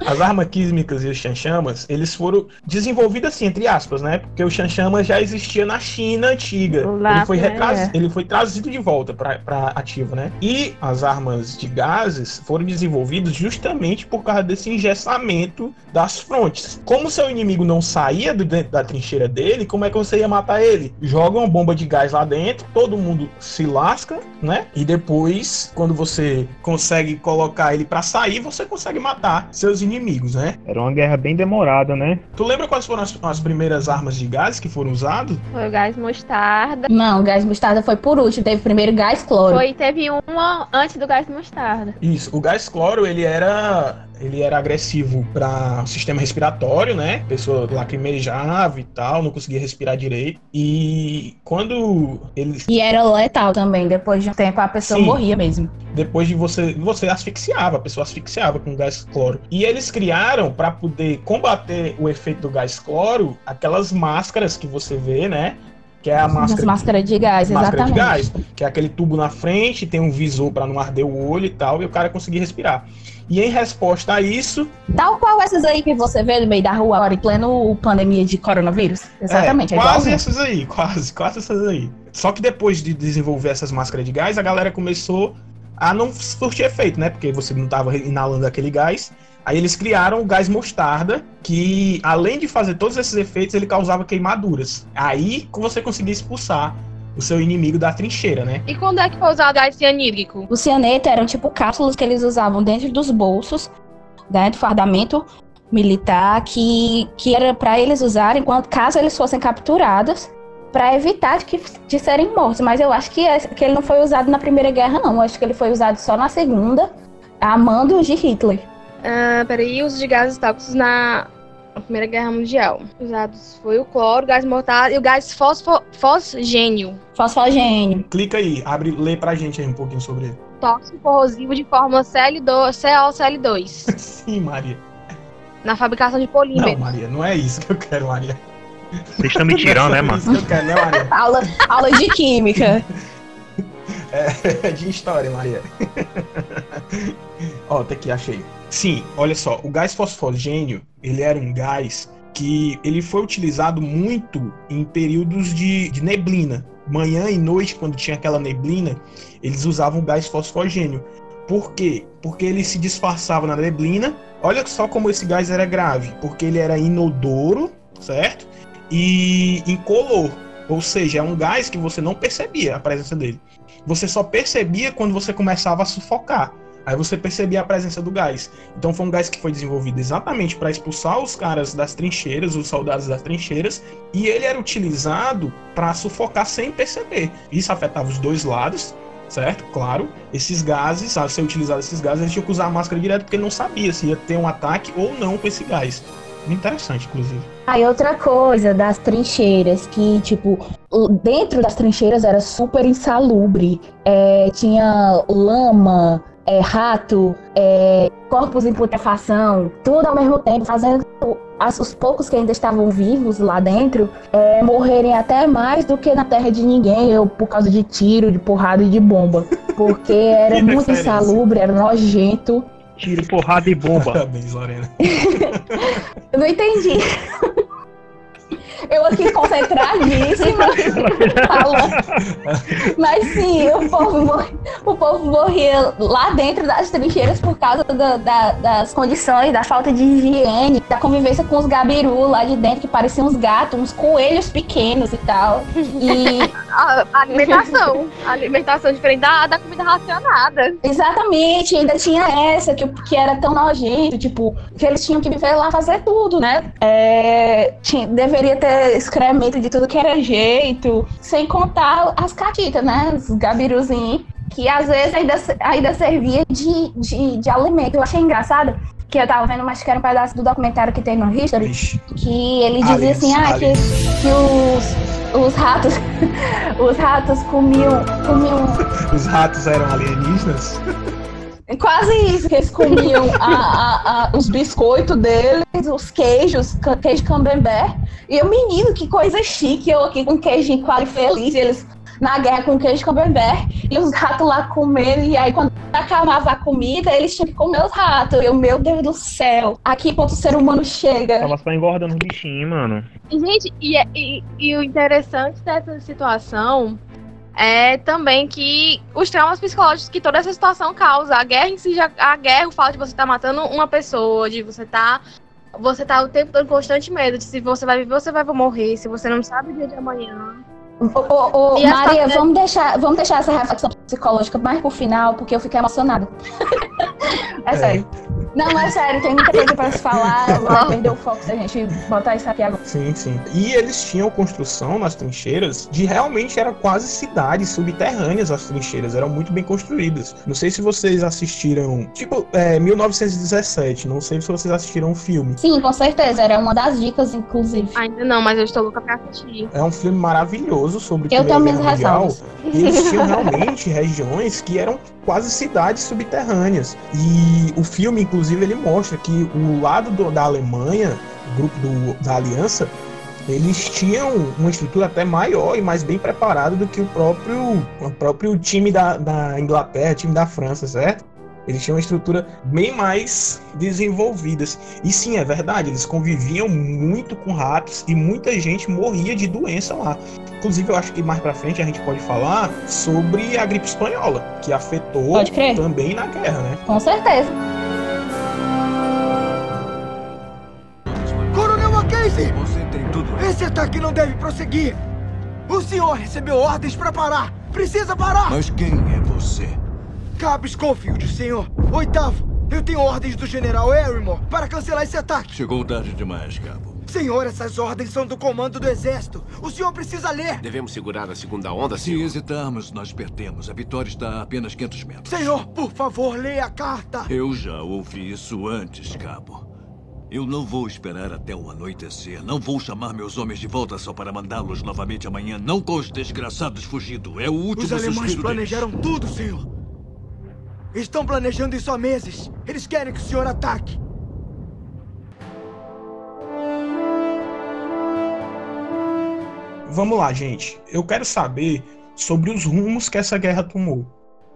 As armas químicas e os chanchamas, eles foram desenvolvidos assim, entre aspas, né? Porque o chanchama já existia na China antiga. Lá, ele, foi retras- ele foi trazido de volta pra ativo, né? E as armas de gases foram desenvolvidas justamente por causa desse engessamento das frontes. Como seu inimigo não saía do dentro da trincheira dele, como é que você ia matar ele? Joga uma bomba de gás lá dentro, todo mundo se lasca, né? E depois, quando você consegue colocar ele pra sair, você consegue matar seus inimigos, né? Era uma guerra bem demorada, né? Tu lembra quais foram as, as primeiras armas de gás que foram usadas? Foi o gás mostarda. Não, o gás mostarda foi por último. Teve primeiro gás cloro. Foi, teve uma antes do gás mostarda. Isso, o gás cloro, ele era ele era agressivo para o sistema respiratório, né? A pessoa lacrimejava e tal, não conseguia respirar direito. E quando eles E era letal também. Depois de um tempo a pessoa Sim. morria mesmo. depois de você você asfixiava, a pessoa asfixiava com gás cloro. E eles criaram para poder combater o efeito do gás cloro, aquelas máscaras que você vê, né? Que é a máscara máscaras de gás, máscara de exatamente. gás, que é aquele tubo na frente, tem um visor para não arder o olho e tal, e o cara conseguir respirar. E em resposta a isso, Tal qual essas aí que você vê no meio da rua agora, em pleno pandemia de coronavírus. Exatamente. é, É, quase igualzinho. essas aí, quase, quase essas aí. Só que depois de desenvolver essas máscaras de gás, a galera começou a não surtir efeito, né? Porque você não tava inalando aquele gás. Aí eles criaram o gás mostarda, que além de fazer todos esses efeitos, ele causava queimaduras. Aí você conseguia expulsar o seu inimigo da trincheira, né? E quando é que foi usado gás cianídrico? O cianeto eram tipo cápsulas que eles usavam dentro dos bolsos, né, do fardamento militar, que, que era para eles usarem quando, caso eles fossem capturados, para evitar de, que, de serem mortos. Mas eu acho que, esse- que ele não foi usado na Primeira Guerra, não. Eu acho que ele foi usado só na Segunda, a mando de Hitler. Ah, peraí, uso de gases tóxicos na Primeira Guerra Mundial. Usados foi o cloro, o gás mortal e o gás fosfo, fosgênio. Fosfogênio. Clica aí, abre, lê pra gente aí um pouquinho sobre ele. Tóxico corrosivo de fórmula CL2, COCl2. [LAUGHS] Sim, Maria. na fabricação de Não, polímeros. Maria, não é isso que eu quero, Maria. Vocês estão me tirando, né, Não é mano? isso que eu quero, né, Maria? [LAUGHS] Aula, aula de química. É [LAUGHS] de história, Maria. Ó, tá aqui, achei. Sim, olha só, o gás fosfogênio, ele era um gás que ele foi utilizado muito em períodos de, de neblina. Manhã e noite, quando tinha aquela neblina, eles usavam o gás fosfogênio. Por quê? Porque ele se disfarçava na neblina. Olha só como esse gás era grave. Porque ele era inodoro, certo? E incolor. Ou seja, é um gás que você não percebia a presença dele. Você só percebia quando você começava a sufocar. Aí você percebia a presença do gás. Então foi um gás que foi desenvolvido exatamente para expulsar os caras das trincheiras, os soldados das trincheiras, e ele era utilizado para sufocar sem perceber. Isso afetava os dois lados, certo? Claro. Esses gases, ao ser utilizado esses gases, ele tinha que usar a máscara direto porque ele não sabia se ia ter um ataque ou não com esse gás. Interessante, inclusive. Aí outra coisa das trincheiras, que tipo, dentro das trincheiras era super insalubre. É, tinha lama, é, rato, é, corpos em putrefação, tudo ao mesmo tempo, fazendo as- os poucos que ainda estavam vivos lá dentro é, morrerem até mais do que na terra de ninguém, ou por causa de tiro, de porrada e de bomba. Porque [LAUGHS] era muito insalubre, era nojento. Tiro, porrada e bomba. Parabéns, Lorena. [LAUGHS] Eu não entendi. [LAUGHS] Eu aqui concentradíssima [LAUGHS] falando. Mas sim, o povo, mor- o povo morria lá dentro das trincheiras por causa da- da- das condições, da falta de higiene, da convivência com os gabiru lá de dentro, que pareciam uns gatos, uns coelhos pequenos e tal. E [LAUGHS] A a alimentação. A alimentação diferente da, da comida racionada. Exatamente, ainda tinha essa que, que era tão nojento, tipo, que eles tinham que viver lá fazer tudo, né? É, tinha- deveria ter excremento de tudo que era jeito, sem contar as catitas, né? Os gabiruzinhos, que às vezes ainda, ainda servia de, de, de alimento. Eu achei engraçado que eu tava vendo, mas que era um pedaço do documentário que tem no History, que ele dizia Aliens, assim, ah, que, que os, os ratos, [LAUGHS] os ratos comiam, comiam Os ratos eram alienígenas? [LAUGHS] Quase isso, que eles comiam a- a- a- os biscoitos deles, os queijos, queijo camembert. E o menino, que coisa chique, eu aqui com queijinho quase feliz, eles na guerra com queijo camembert e os ratos lá comendo. E aí, quando acabava a comida, eles tinham que comer os ratos. Eu, meu Deus do céu, aqui ponto o ser humano chega. Tava só engordando os bichinhos, mano. Gente, e, e, e o interessante dessa situação é também que os traumas psicológicos que toda essa situação causa. A guerra em si, já, a guerra, o fato de você estar tá matando uma pessoa, de você estar. Tá, você tá o tempo todo em constante medo de se você vai viver você vai morrer, se você não sabe o dia de amanhã. Ô, ô, ô Maria, vamos deixar, vamos deixar essa reflexão psicológica mais pro final, porque eu fiquei emocionada. é, [LAUGHS] é sério. Não, é sério, tem muita coisa pra se falar, [LAUGHS] vai perder o foco se a gente botar isso aqui agora. Sim, sim. E eles tinham construção nas trincheiras de realmente era quase cidades subterrâneas as trincheiras, eram muito bem construídas. Não sei se vocês assistiram, tipo, é, 1917, não sei se vocês assistiram o filme. Sim, com certeza, era uma das dicas, inclusive. Ainda não, mas eu estou louca pra assistir. É um filme maravilhoso sobre eu Primeira Guerra Mundial. E eles tinham realmente regiões que eram quase cidades subterrâneas. E o filme, inclusive, ele mostra que o lado do, da Alemanha, o grupo do, da Aliança, eles tinham uma estrutura até maior e mais bem preparada do que o próprio, o próprio time da, da Inglaterra, time da França, certo? Eles tinham uma estrutura bem mais desenvolvidas. E sim, é verdade, eles conviviam muito com ratos e muita gente morria de doença lá. Inclusive, eu acho que mais para frente a gente pode falar sobre a gripe espanhola, que afetou também na guerra, né? Com certeza. Coronel Mackenzie! Esse ataque não deve prosseguir! O senhor recebeu ordens para parar! Precisa parar! Mas quem é você? Cabo Schofield, senhor. Oitavo, eu tenho ordens do General Arrymore para cancelar esse ataque. Chegou tarde demais, Cabo. Senhor, essas ordens são do comando do exército. O senhor precisa ler. Devemos segurar a segunda onda, senhor? Se hesitarmos, nós perdemos. A vitória está a apenas 500 metros. Senhor, por favor, leia a carta. Eu já ouvi isso antes, Cabo. Eu não vou esperar até o anoitecer. Não vou chamar meus homens de volta só para mandá-los novamente amanhã. Não com os desgraçados fugindo. É o último Os alemães planejaram deles. tudo, senhor. Estão planejando isso há meses. Eles querem que o senhor ataque. Vamos lá, gente. Eu quero saber sobre os rumos que essa guerra tomou.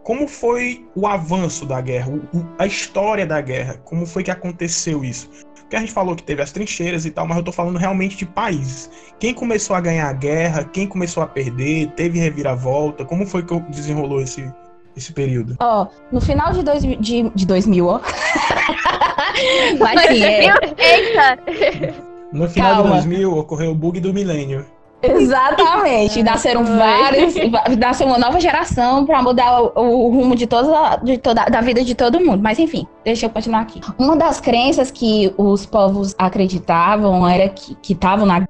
Como foi o avanço da guerra, a história da guerra? Como foi que aconteceu isso? Porque a gente falou que teve as trincheiras e tal, mas eu tô falando realmente de países. Quem começou a ganhar a guerra, quem começou a perder, teve reviravolta, como foi que desenrolou esse, esse período? Ó, no final de, dois, de, de 2000, ó. [LAUGHS] Mas sim, é... Eita! No final Calma. de 2000 ocorreu o bug do milênio. Exatamente. Nasceram vários, nasceu uma nova geração para mudar o, o, rumo de toda, de toda da vida de todo mundo. Mas enfim, deixa eu continuar aqui. Uma das crenças que os povos acreditavam era que estavam na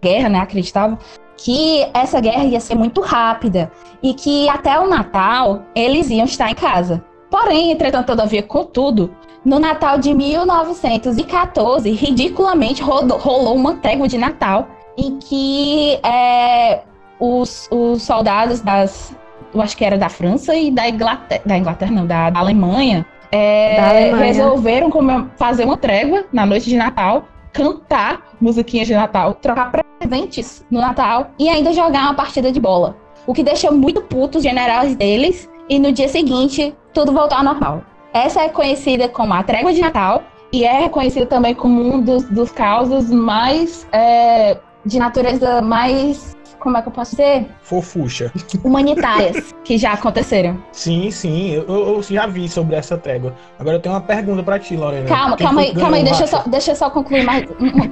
guerra, né? Acreditavam que essa guerra ia ser muito rápida e que até o Natal eles iam estar em casa. Porém, entretanto, todavia, contudo, no Natal de 1914, ridiculamente rolou uma trégua de Natal em que é, os, os soldados das, eu acho que era da França e da Inglaterra, da Inglaterra não, da, da Alemanha, é, da Alemanha. resolveram fazer uma trégua na noite de Natal cantar musiquinhas de Natal, trocar presentes no Natal e ainda jogar uma partida de bola. O que deixou muito putos os generais deles e no dia seguinte tudo voltou ao normal. Essa é conhecida como a trégua de Natal e é reconhecida também como um dos, dos causos mais é, de natureza mais como é que eu posso dizer? Fofucha. Humanitárias [LAUGHS] que já aconteceram. Sim, sim, eu, eu, já vi sobre essa trégua. Agora eu tenho uma pergunta para ti, Lorena. Calma, Quem calma aí, calma aí, deixa eu, só, deixa eu só concluir mais,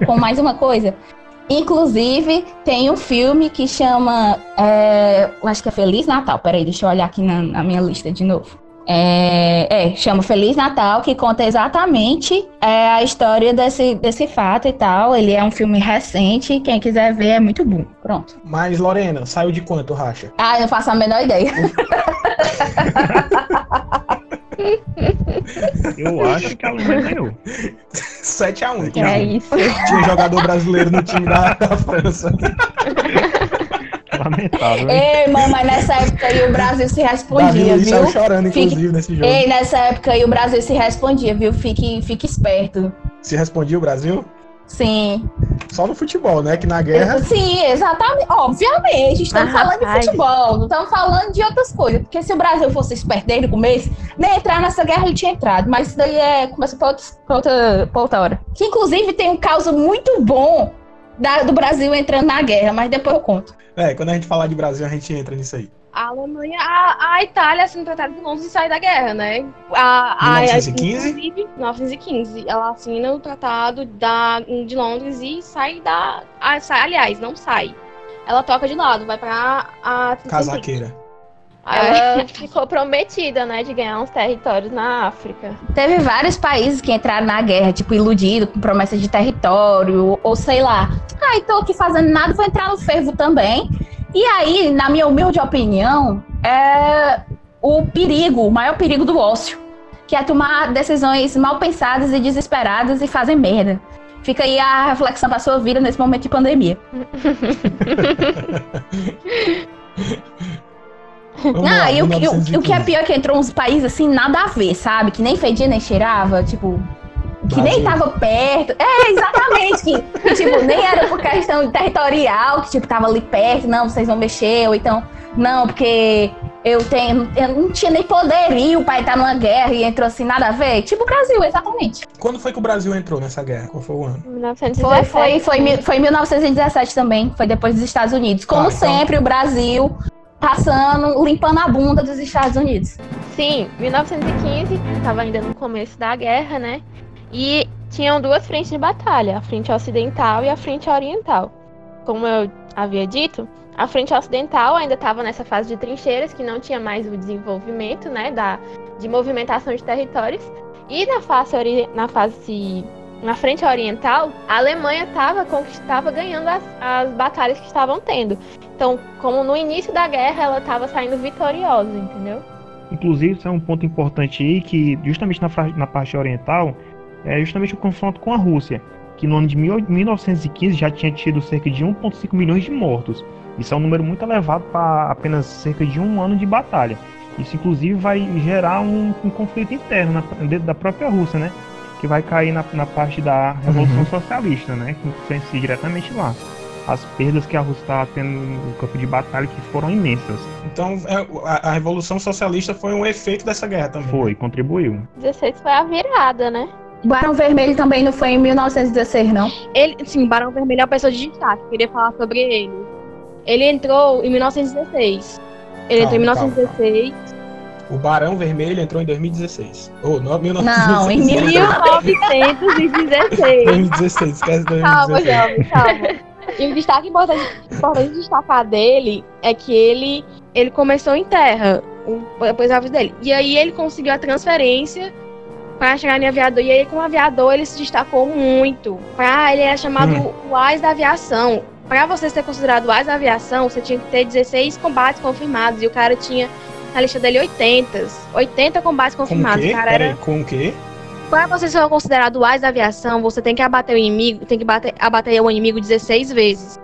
com mais uma coisa. Inclusive, tem um filme que chama. É, eu acho que é Feliz Natal. Peraí, deixa eu olhar aqui na, na minha lista de novo. É, é, chama Feliz Natal, que conta exatamente é, a história desse, desse fato e tal. Ele é um filme recente, quem quiser ver é muito bom. Pronto. Mas, Lorena, saiu de quanto, Racha? Ah, eu não faço a menor ideia. [LAUGHS] Eu acho que a Alemanha ganhou. 7x1. É isso. Tinha jogador brasileiro no time da, da França. [LAUGHS] [LAUGHS] Lamentável. Ei, mamãe, nessa época aí o Brasil se respondia, Davi viu? chorando, inclusive, fique... nesse jogo. Ei, nessa época aí o Brasil se respondia, viu? Fique, fique esperto. Se respondia o Brasil? Sim. só no futebol, né? Que na guerra. Sim, exatamente. Obviamente, estamos Ah, falando rapaz. de futebol, não estamos falando de outras coisas. Porque se o Brasil fosse esperto desde o começo, nem entrar nessa guerra ele tinha entrado. Mas isso daí é começa pra, outros- pra outra, pra outra hora. Que inclusive tem um caso muito bom da- do Brasil entrando na guerra, mas depois eu conto. É, quando a gente falar de Brasil, a gente entra nisso aí. A Alemanha, a, a Itália assina o Tratado de Londres e sai da guerra, né? A, a, 1915? inclusive, 1915. Ela assina o Tratado da, de Londres e sai da. ah, sai, aliás, não sai. Ela toca de lado, vai pra a. Casaqueira. Ela [LAUGHS] ficou prometida, né, de ganhar uns territórios na África. Teve vários países que entraram na guerra, tipo, iludido, com promessa de território, ou sei lá. Ai, tô aqui fazendo nada, vou entrar no fervo também. E aí, na minha humilde opinião, é o perigo, o maior perigo do ócio, que é tomar decisões mal pensadas e desesperadas e fazer merda. Fica aí a reflexão da sua vida nesse momento de pandemia. [LAUGHS] [LAUGHS] Vamos Ah, lá, e o, que- o- o que é 1915. pior é que entrou uns países assim, nada a ver, sabe? Que nem fedia nem cheirava, tipo. Que nem Brasil. tava perto. É, exatamente. que, tipo, nem era por questão territorial, que, tipo, tava ali perto, não, vocês vão mexer, ou então, não, porque eu tenho. Eu não tinha nem poderio pra estar numa guerra e entrou assim, nada a ver. Tipo o Brasil, exatamente. Quando foi que o Brasil entrou nessa guerra? Qual foi o ano? 1917. Foi, foi, foi, foi em 1917 também, foi depois dos Estados Unidos. Como Ah, então- sempre, o Brasil passando, limpando a bunda dos Estados Unidos. Sim, 1915, estava ainda no começo da guerra, né? E tinham duas frentes de batalha, a frente ocidental e a frente oriental. Como eu havia dito, a frente ocidental ainda estava nessa fase de trincheiras, que não tinha mais o desenvolvimento, né, da, de movimentação de territórios. E na fase, ori- na fase na frente oriental, a Alemanha estava conquistava ganhando as, as batalhas que estavam tendo. Então, como no início da guerra ela estava saindo vitoriosa, entendeu? Inclusive, isso é um ponto importante aí, que justamente na, na parte oriental, é justamente o confronto com a Rússia, que no ano de mil- 1915 já tinha tido cerca de 1,5 milhões de mortos. Isso é um número muito elevado para apenas cerca de um ano de batalha. Isso, inclusive, vai gerar um, um conflito interno na- dentro da própria Rússia, né? Que vai cair na, na parte da Revolução Uhum. Socialista, né? Que influencia diretamente lá. As perdas que a Rússia está tendo no campo de batalha que foram imensas. Então, é, a, a Revolução Socialista foi um efeito dessa guerra também. Foi, contribuiu. 16 foi a virada, né? O Barão Vermelho também não foi em 1916, não. Ele, sim, o Barão Vermelho é uma pessoa de destaque, queria falar sobre ele. Ele entrou em 1916. Ele entrou em Calma, calma, 1916. O Barão Vermelho entrou em 2016. Ou no, Não, 1916. em mil- 1916. 2016, [LAUGHS] esquece 2016. Calma, jovem, calma. E o destaque importante, importante destacar dele é que ele, ele começou em terra, depois da vida dele. E aí ele conseguiu a transferência para chegar em aviador. E aí, como aviador, ele se destacou muito. Pra, ele era chamado Hum. o AIS da aviação. Para você ser considerado o AIS da aviação, você tinha que ter 16 combates confirmados. E o cara tinha na lista dele 80. 80 combates Com o confirmados. quê? O cara era com o quê? Para você ser considerado o AIS da aviação, você tem que abater o inimigo, tem que bater, abater o inimigo 16 vezes.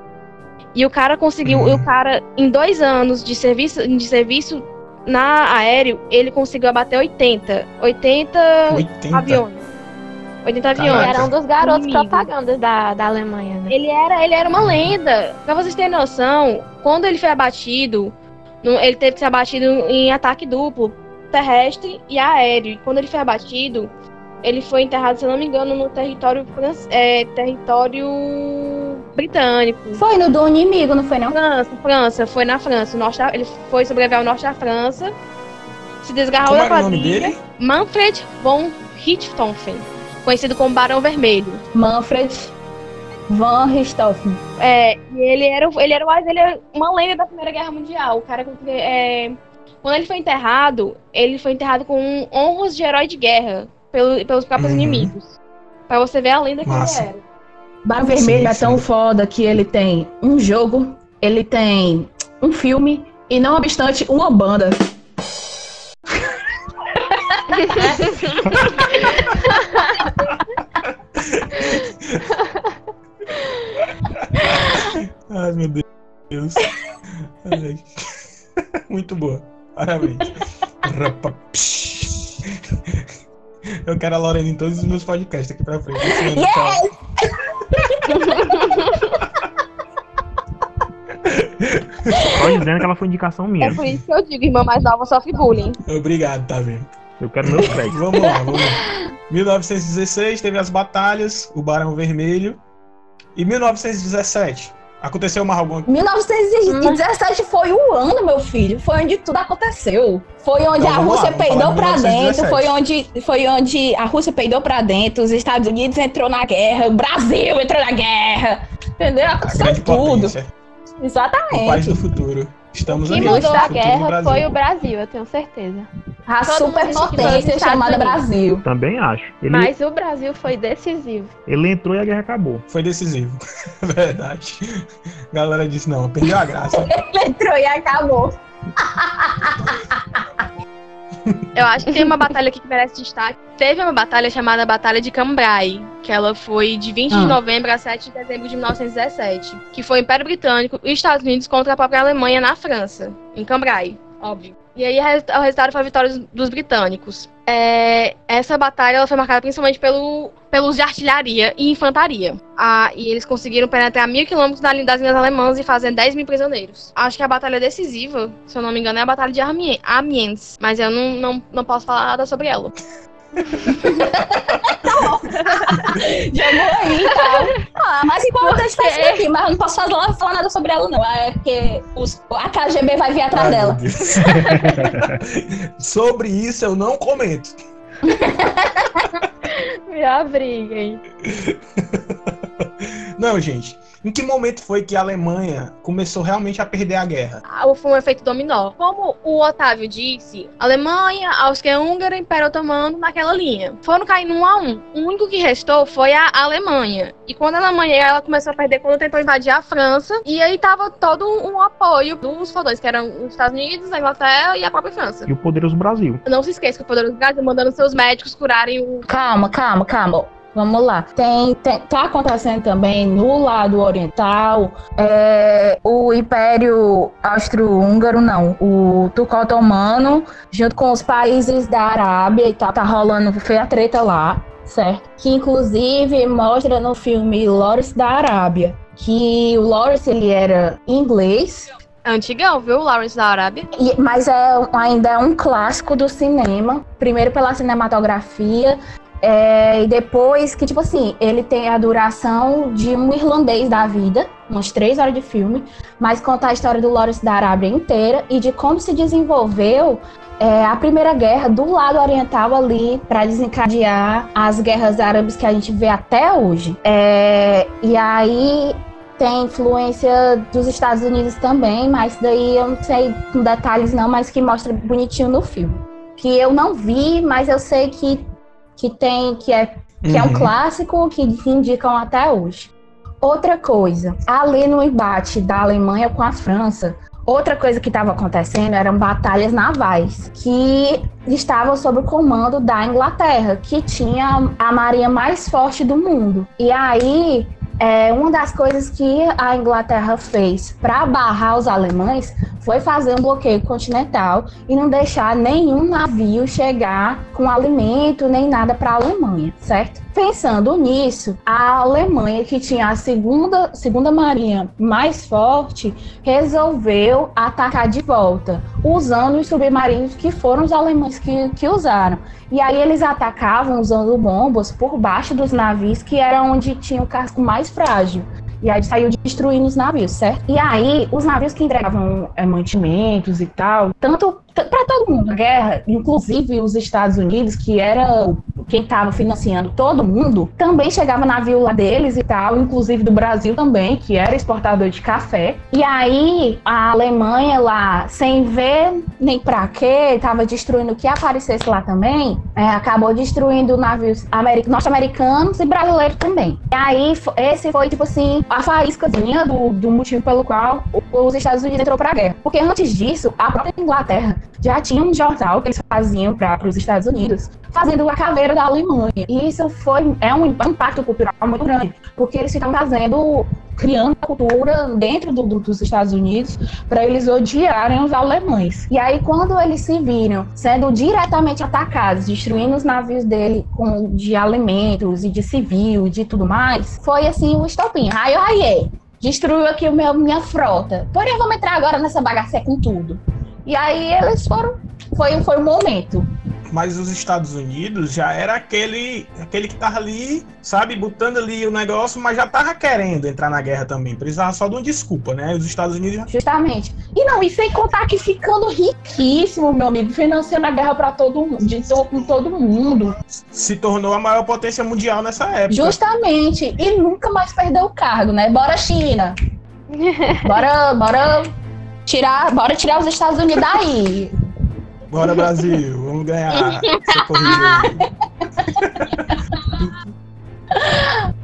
E o cara conseguiu, Hum. e o cara, em dois anos de serviço, de serviço na aéreo, ele conseguiu abater 80. 80, 80. aviões. 80 Caraca. aviões. Ele era um dos garotos Inimigo. propagandas da, da Alemanha, né? Ele era, ele era uma lenda. Pra vocês terem noção, quando ele foi abatido, ele teve que ser abatido em ataque duplo, terrestre e aéreo. E quando ele foi abatido, ele foi enterrado, se eu não me engano, no território, é, território britânico. Foi no do inimigo, não foi não? França, França, foi na França. O norte da- ele foi sobreviver ao norte da França, se desgarrou Como da era o nome quadrilha. dele? Manfred von Richthofen, conhecido como Barão Vermelho. Manfred Van Richthofen. É, e ele era, o- ele era, o- ele era uma lenda da Primeira Guerra Mundial. O cara, que- é, quando ele foi enterrado, ele foi enterrado com honras de herói de guerra pelo- pelos próprios Uhum. inimigos. Pra você ver a lenda que Massa. ele era. Barão Vermelho Sim, é tão foda que ele tem um jogo, ele tem um filme e, não obstante, uma banda. [LAUGHS] Ai, meu Deus. Ai. [LAUGHS] Muito boa. Parabéns. Eu quero a Lorena em todos os meus podcasts aqui pra frente. Assim, yes! [LAUGHS] Só lembrando que ela foi indicação minha. É por isso que eu digo, irmã mais nova sofre bullying. Obrigado, tá vendo? Eu quero meus [LAUGHS] créditos. vamos lá, vamos lá. 1916 teve as batalhas, o Barão Vermelho. E 1917 aconteceu mais alguma 1917 foi o ano, meu filho. Foi onde tudo aconteceu. Foi onde Então, a lá, Rússia vamos peidou de dentro. 1917. Foi onde, foi onde a Rússia peidou pra dentro. Os Estados Unidos entrou na guerra. O Brasil entrou na guerra. Entendeu? Aconteceu tudo. potência, o país Exatamente. do futuro. Estamos Quem aqui. mudou a guerra foi o Brasil, eu tenho certeza. A superpotência chamada Brasil. Também acho. Ele, Mas o Brasil foi decisivo. ele entrou e a guerra acabou. Foi decisivo. [LAUGHS] Verdade. A galera disse, não, perdeu a graça. [LAUGHS] Ele entrou e acabou. [LAUGHS] Eu acho que tem uma batalha aqui que merece destaque. Teve uma batalha chamada Batalha de Cambrai, que ela foi de 20 de Ah. novembro a 7 de dezembro de 1917, que foi o Império Britânico e os Estados Unidos contra a própria Alemanha na França, em Cambrai, óbvio. E aí o resultado foi a vitória dos- britânicos. É, essa batalha ela foi marcada principalmente pelo, pelo uso de artilharia e infantaria. Ah, e eles conseguiram penetrar mil quilômetros da linha das linhas alemãs e fazer 10 mil prisioneiros. Acho que a batalha decisiva, se eu não me engano, é a Batalha de Amiens. Mas eu não, não, não posso falar nada sobre ela. [LAUGHS] Jogou aí, então. Ah, mas importante tá isso aqui, mas eu não posso falar, falar nada sobre ela, não. É porque os- a KGB vai vir atrás Ai, dela. [LAUGHS] Sobre isso eu não comento. [LAUGHS] Me abriguem. Não, gente. Em que momento foi que a Alemanha começou realmente a perder a guerra? Ah, Foi um efeito dominó. Como o Otávio disse, Alemanha, Áustria-Húngara, Império Otomano naquela linha. Foram caindo um a um. O único que restou foi a Alemanha. E quando a Alemanha ela começou a perder, quando tentou invadir a França, e aí tava todo um apoio dos fodões, que eram os Estados Unidos, a Inglaterra e a própria França. E o poderoso Brasil. Não se esqueça que o poderoso Brasil mandando seus médicos curarem o Calma, calma, calma. Vamos lá. Tem, tem- tá acontecendo também no lado oriental é, o Império Austro-Húngaro, não, o Turco Otomano, junto com os países da Arábia e tal, tá rolando feia treta lá, certo? Que inclusive mostra no filme Lawrence da Arábia que o Lawrence ele era inglês, antigão, viu? Lawrence da Arábia. e- mas é, ainda é um clássico do cinema. Primeiro pela cinematografia. É, e depois que, tipo assim, ele tem a duração de um irlandês da vida, umas três horas de filme, mas conta a história do Lawrence da Arábia inteira e de como se desenvolveu é, a Primeira Guerra do lado oriental ali para desencadear as guerras árabes que a gente vê até hoje. É, e aí tem influência dos Estados Unidos também, mas daí eu não sei com detalhes não, mas que mostra bonitinho no filme. Que eu não vi, mas eu sei que, que tem, que é, que é um Uhum. clássico que indicam até hoje. Outra coisa, ali no embate da Alemanha com a França, outra coisa que estava acontecendo eram batalhas navais que estavam sob o comando da Inglaterra, que tinha a marinha mais forte do mundo. E aí é, uma das coisas que a Inglaterra fez para barrar os alemães foi fazer um bloqueio continental e não deixar nenhum navio chegar com alimento nem nada para a Alemanha, certo? Pensando nisso, a Alemanha, que tinha a segunda, segunda marinha mais forte, resolveu atacar de volta, usando os submarinos que foram os alemães que, que usaram. E aí eles atacavam usando bombas por baixo dos navios, que era onde tinha o casco mais frágil. E aí saiu destruindo os navios, certo? E aí, os navios que entregavam é, mantimentos e tal, tanto para todo mundo, a guerra, inclusive os Estados Unidos, que era quem estava financiando todo mundo, também chegava navio lá deles e tal, inclusive do Brasil também, que era exportador de café. E aí, a Alemanha lá, sem ver nem pra quê, estava destruindo o que aparecesse lá também, é, acabou destruindo navios ameri- norte-americanos e brasileiros também. E aí, esse foi, tipo assim, a faíscazinha do, do motivo pelo qual os Estados Unidos entrou pra guerra. Porque antes disso, a própria Inglaterra já tinha um jornal que eles faziam para os Estados Unidos, fazendo a caveira da Alemanha. E isso foi, é um impacto cultural muito grande, porque eles estavam fazendo, criando a cultura dentro do- do- dos Estados Unidos para eles odiarem os alemães. E aí, quando eles se viram sendo diretamente atacados, destruindo os navios dele com, de alimentos e de civil e de tudo mais, foi assim o estopim. Raio, raiei. destruiu aqui o meu, minha frota. Porém, vamos entrar agora nessa bagaça com tudo. E aí eles foram. Foi, foi um momento. Mas os Estados Unidos já era aquele, aquele que tava ali, sabe, botando ali o negócio, mas já tava querendo entrar na guerra também. Precisava só de uma desculpa, né? Os Estados Unidos já... Justamente. E não, e sem contar que ficando riquíssimo, meu amigo, financiando a guerra para todo mundo, de to- com todo mundo. se tornou a maior potência mundial nessa época. Justamente. E nunca mais perdeu o cargo, né? Bora, China. Bora, bora tirar, bora tirar os Estados Unidos daí. Bora, Brasil, vamos ganhar. [LAUGHS]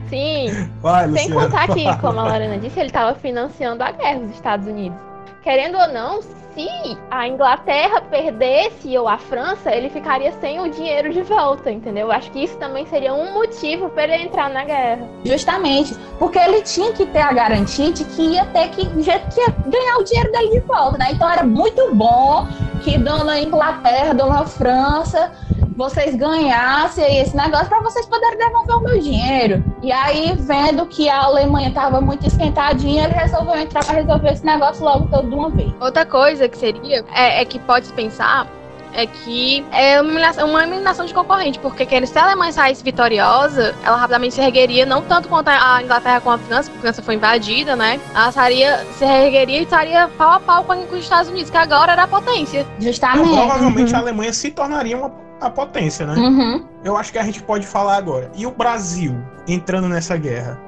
Sim, Vai, sem contar que, como a [LAUGHS] Lorena disse, ele estava financiando a guerra dos Estados Unidos. Querendo ou não, se a Inglaterra perdesse ou a França, ele ficaria sem o dinheiro de volta, entendeu? Acho que isso também seria um motivo para ele entrar na guerra. Justamente. Porque ele tinha que ter a garantia de que ia ter que, que ia ganhar o dinheiro dele de volta, né? Então era muito bom que dona Inglaterra, dona França, vocês ganhassem aí esse negócio para vocês poderem devolver o meu dinheiro. E aí, vendo que a Alemanha estava muito esquentadinha, ele resolveu entrar para resolver esse negócio logo todo de uma vez. Outra coisa que seria, é, é que pode se pensar, é que é uma eliminação, de concorrente, porque querendo, se a Alemanha saísse vitoriosa, ela rapidamente se ergueria, não tanto contra a Inglaterra com a França, porque a França foi invadida, né? Ela estaria, se ergueria e estaria pau a pau com, os Estados Unidos, que agora era a potência. Justamente. Provavelmente a Uhum. Alemanha se tornaria uma a potência, né? Uhum. Eu acho que a gente pode falar agora. E o Brasil entrando nessa guerra?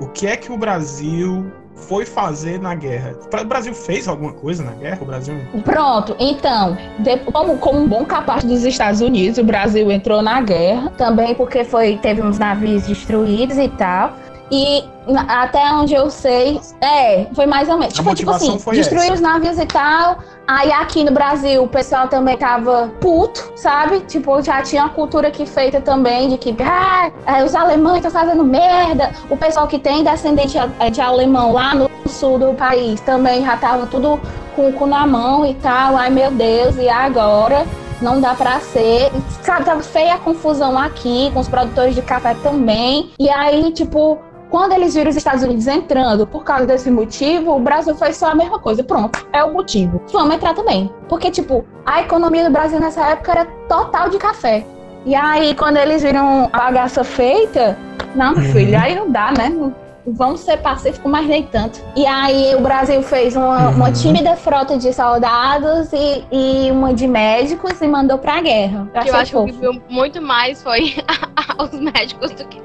O que é que o Brasil foi fazer na guerra? O Brasil fez alguma coisa na guerra? O Brasil Pronto, então, de- como, como um bom capaz dos Estados Unidos, o Brasil entrou na guerra, também porque foi, teve uns navios destruídos e tal. E até onde eu sei, é, foi mais ou menos. A Tipo, tipo assim, destruir essa. os navios e tal. Aí aqui no Brasil o pessoal também tava puto, sabe? Tipo, já tinha uma cultura aqui feita também de que ah, é, os alemães estão fazendo merda. O pessoal que tem descendente é, de alemão lá no sul do país também já tava tudo com o cu na mão e tal. Ai meu Deus, e agora? Não dá pra ser. Sabe, tava feia a confusão aqui, com os produtores de café também. E aí, tipo, quando eles viram os Estados Unidos entrando por causa desse motivo, o Brasil fez só a mesma coisa. Pronto, é o motivo. Vamos entrar também. Porque, tipo, a economia do Brasil nessa época era total de café. E aí, quando eles viram a bagaça feita, não, Uhum. filho, aí não dá, né? Vamos ser pacíficos, mas nem tanto. E aí o Brasil fez uma, uma Uhum. tímida frota de soldados e, e uma de médicos e mandou pra guerra. Eu Eu acho que o que fofo. viu muito mais foi [LAUGHS] os médicos do que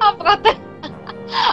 a frota.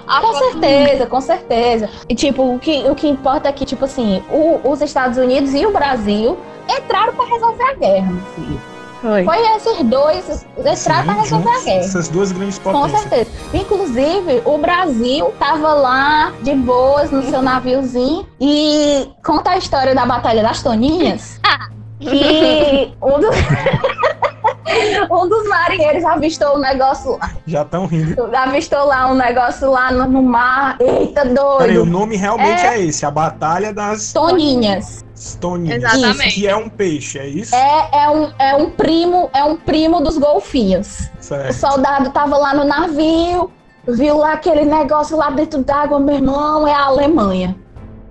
A Com certeza, com certeza. E tipo, o que, o que importa é que, tipo assim, o- os Estados Unidos e o Brasil entraram pra resolver a guerra, meu filho. Foi. Foi esses dois entraram pra Sim, resolver a guerra. Essas duas grandes Com potências. certeza. Inclusive, o Brasil tava lá de boas no seu naviozinho e conta a história da Batalha das Toninhas. [LAUGHS] que um dos, [LAUGHS] um dos marinheiros avistou um negócio, Já estão rindo. avistou lá um negócio lá no, no mar. Eita, Peraí, doido. o nome realmente é, esse, a Batalha das Toninhas. Toninhas. Exatamente. Que é um peixe, é isso? É, é, um, é um primo, é um primo dos golfinhos. O Certo. soldado tava lá no navio, viu lá aquele negócio lá dentro d'água, meu irmão, é a Alemanha.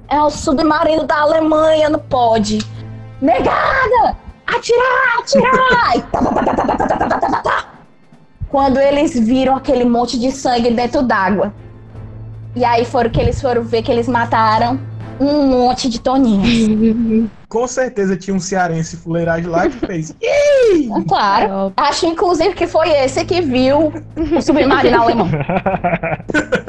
É o submarino da Alemanha, não pode negada! Atirar, atirar! Quando eles viram aquele monte de sangue dentro d'água. E aí foram que eles foram ver que eles mataram um monte de toninhas. [LAUGHS] Com certeza tinha um cearense fuleiragem lá que fez. [LAUGHS] Claro. Acho, inclusive, que foi esse que viu o submarino [LAUGHS] alemão.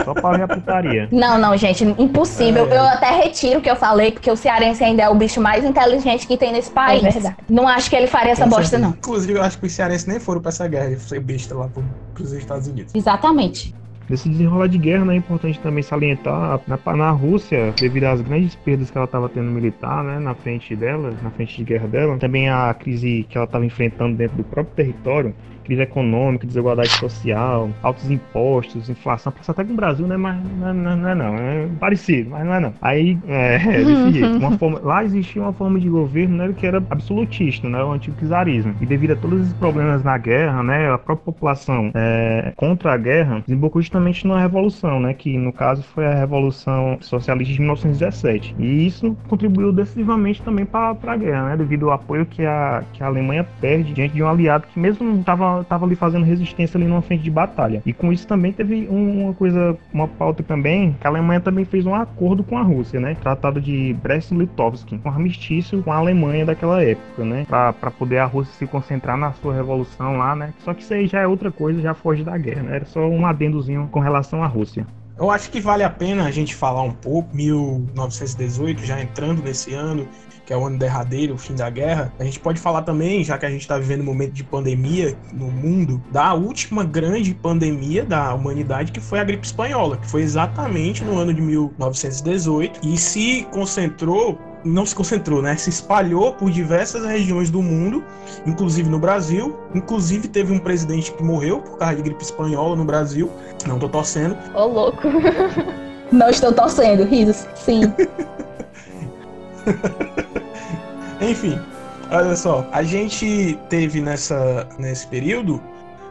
Só pra ver a putaria. Não, não, gente, impossível. É. Eu até retiro o que eu falei, porque o cearense ainda é o bicho mais inteligente que tem nesse país. É verdade. Não acho que ele faria essa Com bosta, certeza. não. Inclusive, eu acho que os cearenses nem foram pra essa guerra de ser besta lá pro, pros Estados Unidos. Exatamente. Nesse desenrolar de guerra, né, é importante também salientar na, na Rússia, devido às grandes perdas que ela estava tendo militar, né, na frente dela, na frente de guerra dela, também a crise que ela estava enfrentando dentro do próprio território, crise econômica, desigualdade social, altos impostos, inflação, passa até com o Brasil, né, mas não, não, não é não, é parecido, mas não é não. Aí, é, [LAUGHS] é desse jeito. Uma forma, lá existia uma forma de governo, né, que era absolutista, né, o antigo czarismo. E devido a todos esses problemas na guerra, né, a própria população é, contra a guerra desembocou justamente numa revolução, né? Que no caso foi a Revolução Socialista de 1917. E isso contribuiu decisivamente também para a guerra, né? Devido ao apoio que a, que a Alemanha perde diante de um aliado que mesmo não estava tava ali fazendo resistência ali numa frente de batalha. E com isso também teve uma coisa, uma pauta também, que a Alemanha também fez um acordo com a Rússia, né? Tratado de Brest-Litovsk, um armistício com a Alemanha daquela época, né? Para poder a Rússia se concentrar na sua revolução lá, né? Só que isso aí já é outra coisa, já foge da guerra, né? Era só um adendozinho com relação à Rússia. Eu acho que vale a pena a gente falar um pouco, 1918, já entrando nesse ano, que é o ano derradeiro, o fim da guerra, a gente pode falar também, já que a gente está vivendo um momento de pandemia no mundo, da última grande pandemia da humanidade, que foi a gripe espanhola, que foi exatamente no ano de 1918 e se concentrou não se concentrou, né? Se espalhou por diversas regiões do mundo, inclusive no Brasil. Inclusive teve um presidente que morreu por causa de gripe espanhola no Brasil. Não tô torcendo. Ô, oh, louco. não estou torcendo, risos. Sim. [LAUGHS] Enfim, olha só, a gente teve nessa, nesse período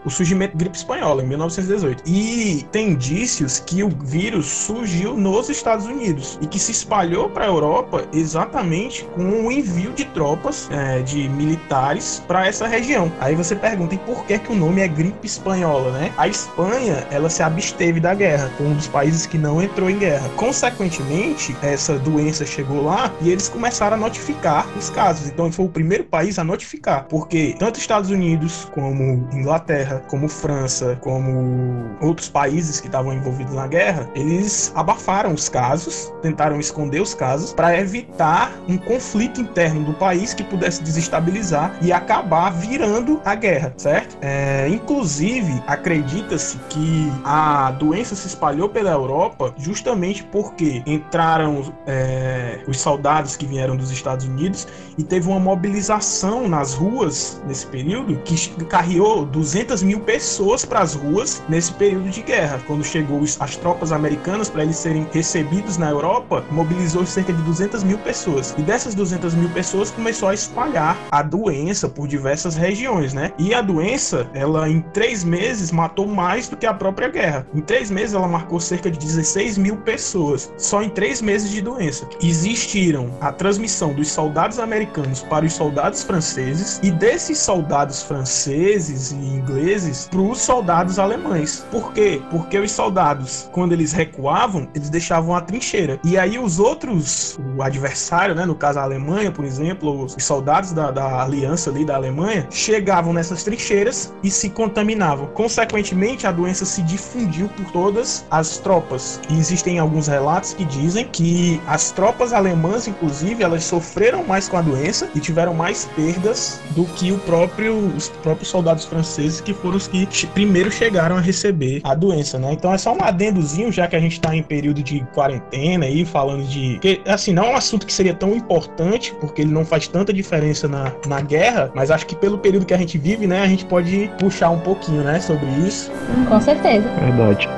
o surgimento da gripe espanhola em 1918. E tem indícios que o vírus surgiu nos Estados Unidos e que se espalhou para a Europa exatamente com o envio de tropas, é, de militares para essa região. Aí você pergunta, e por que que o nome é gripe espanhola, né? A Espanha, ela se absteve da guerra, foi um dos países que não entrou em guerra. Consequentemente, essa doença chegou lá e eles começaram a notificar os casos. Então, foi o primeiro país a notificar, porque tanto Estados Unidos como Inglaterra como França, como outros países que estavam envolvidos na guerra, eles abafaram os casos, tentaram esconder os casos para evitar um conflito interno do país que pudesse desestabilizar e acabar virando a guerra, certo? É, inclusive, acredita-se que a doença se espalhou pela Europa justamente porque entraram é, os soldados que vieram dos Estados Unidos e teve uma mobilização nas ruas nesse período que carreou 200 mil pessoas para as ruas nesse período de guerra. Quando chegou as tropas americanas para eles serem recebidos na Europa, mobilizou cerca de 200 mil pessoas. E dessas 200 mil pessoas começou a espalhar a doença por diversas regiões, né? E a doença, ela em três meses matou mais do que a própria guerra. Em três meses ela marcou cerca de 16 mil pessoas, só em três meses de doença. Existiram a transmissão dos soldados americanos para os soldados franceses e desses soldados franceses e ingleses para os soldados alemães. Por quê? Porque os soldados, quando eles recuavam, eles deixavam a trincheira. E aí os outros, o adversário, né, no caso a Alemanha, por exemplo, os soldados da, da aliança ali da Alemanha, chegavam nessas trincheiras e se contaminavam. Consequentemente, a doença se difundiu por todas as tropas. E existem alguns relatos que dizem que as tropas alemãs, inclusive, elas sofreram mais com a doença e tiveram mais perdas do que o próprio, os próprios soldados franceses que foram os que primeiro chegaram a receber a doença, né? Então é só um adendozinho, já que a gente tá em período de quarentena aí, falando de. Que, assim, não é um assunto que seria tão importante, porque ele não faz tanta diferença na, na guerra, mas acho que pelo período que a gente vive, né, a gente pode puxar um pouquinho, né, sobre isso. Com certeza. Verdade.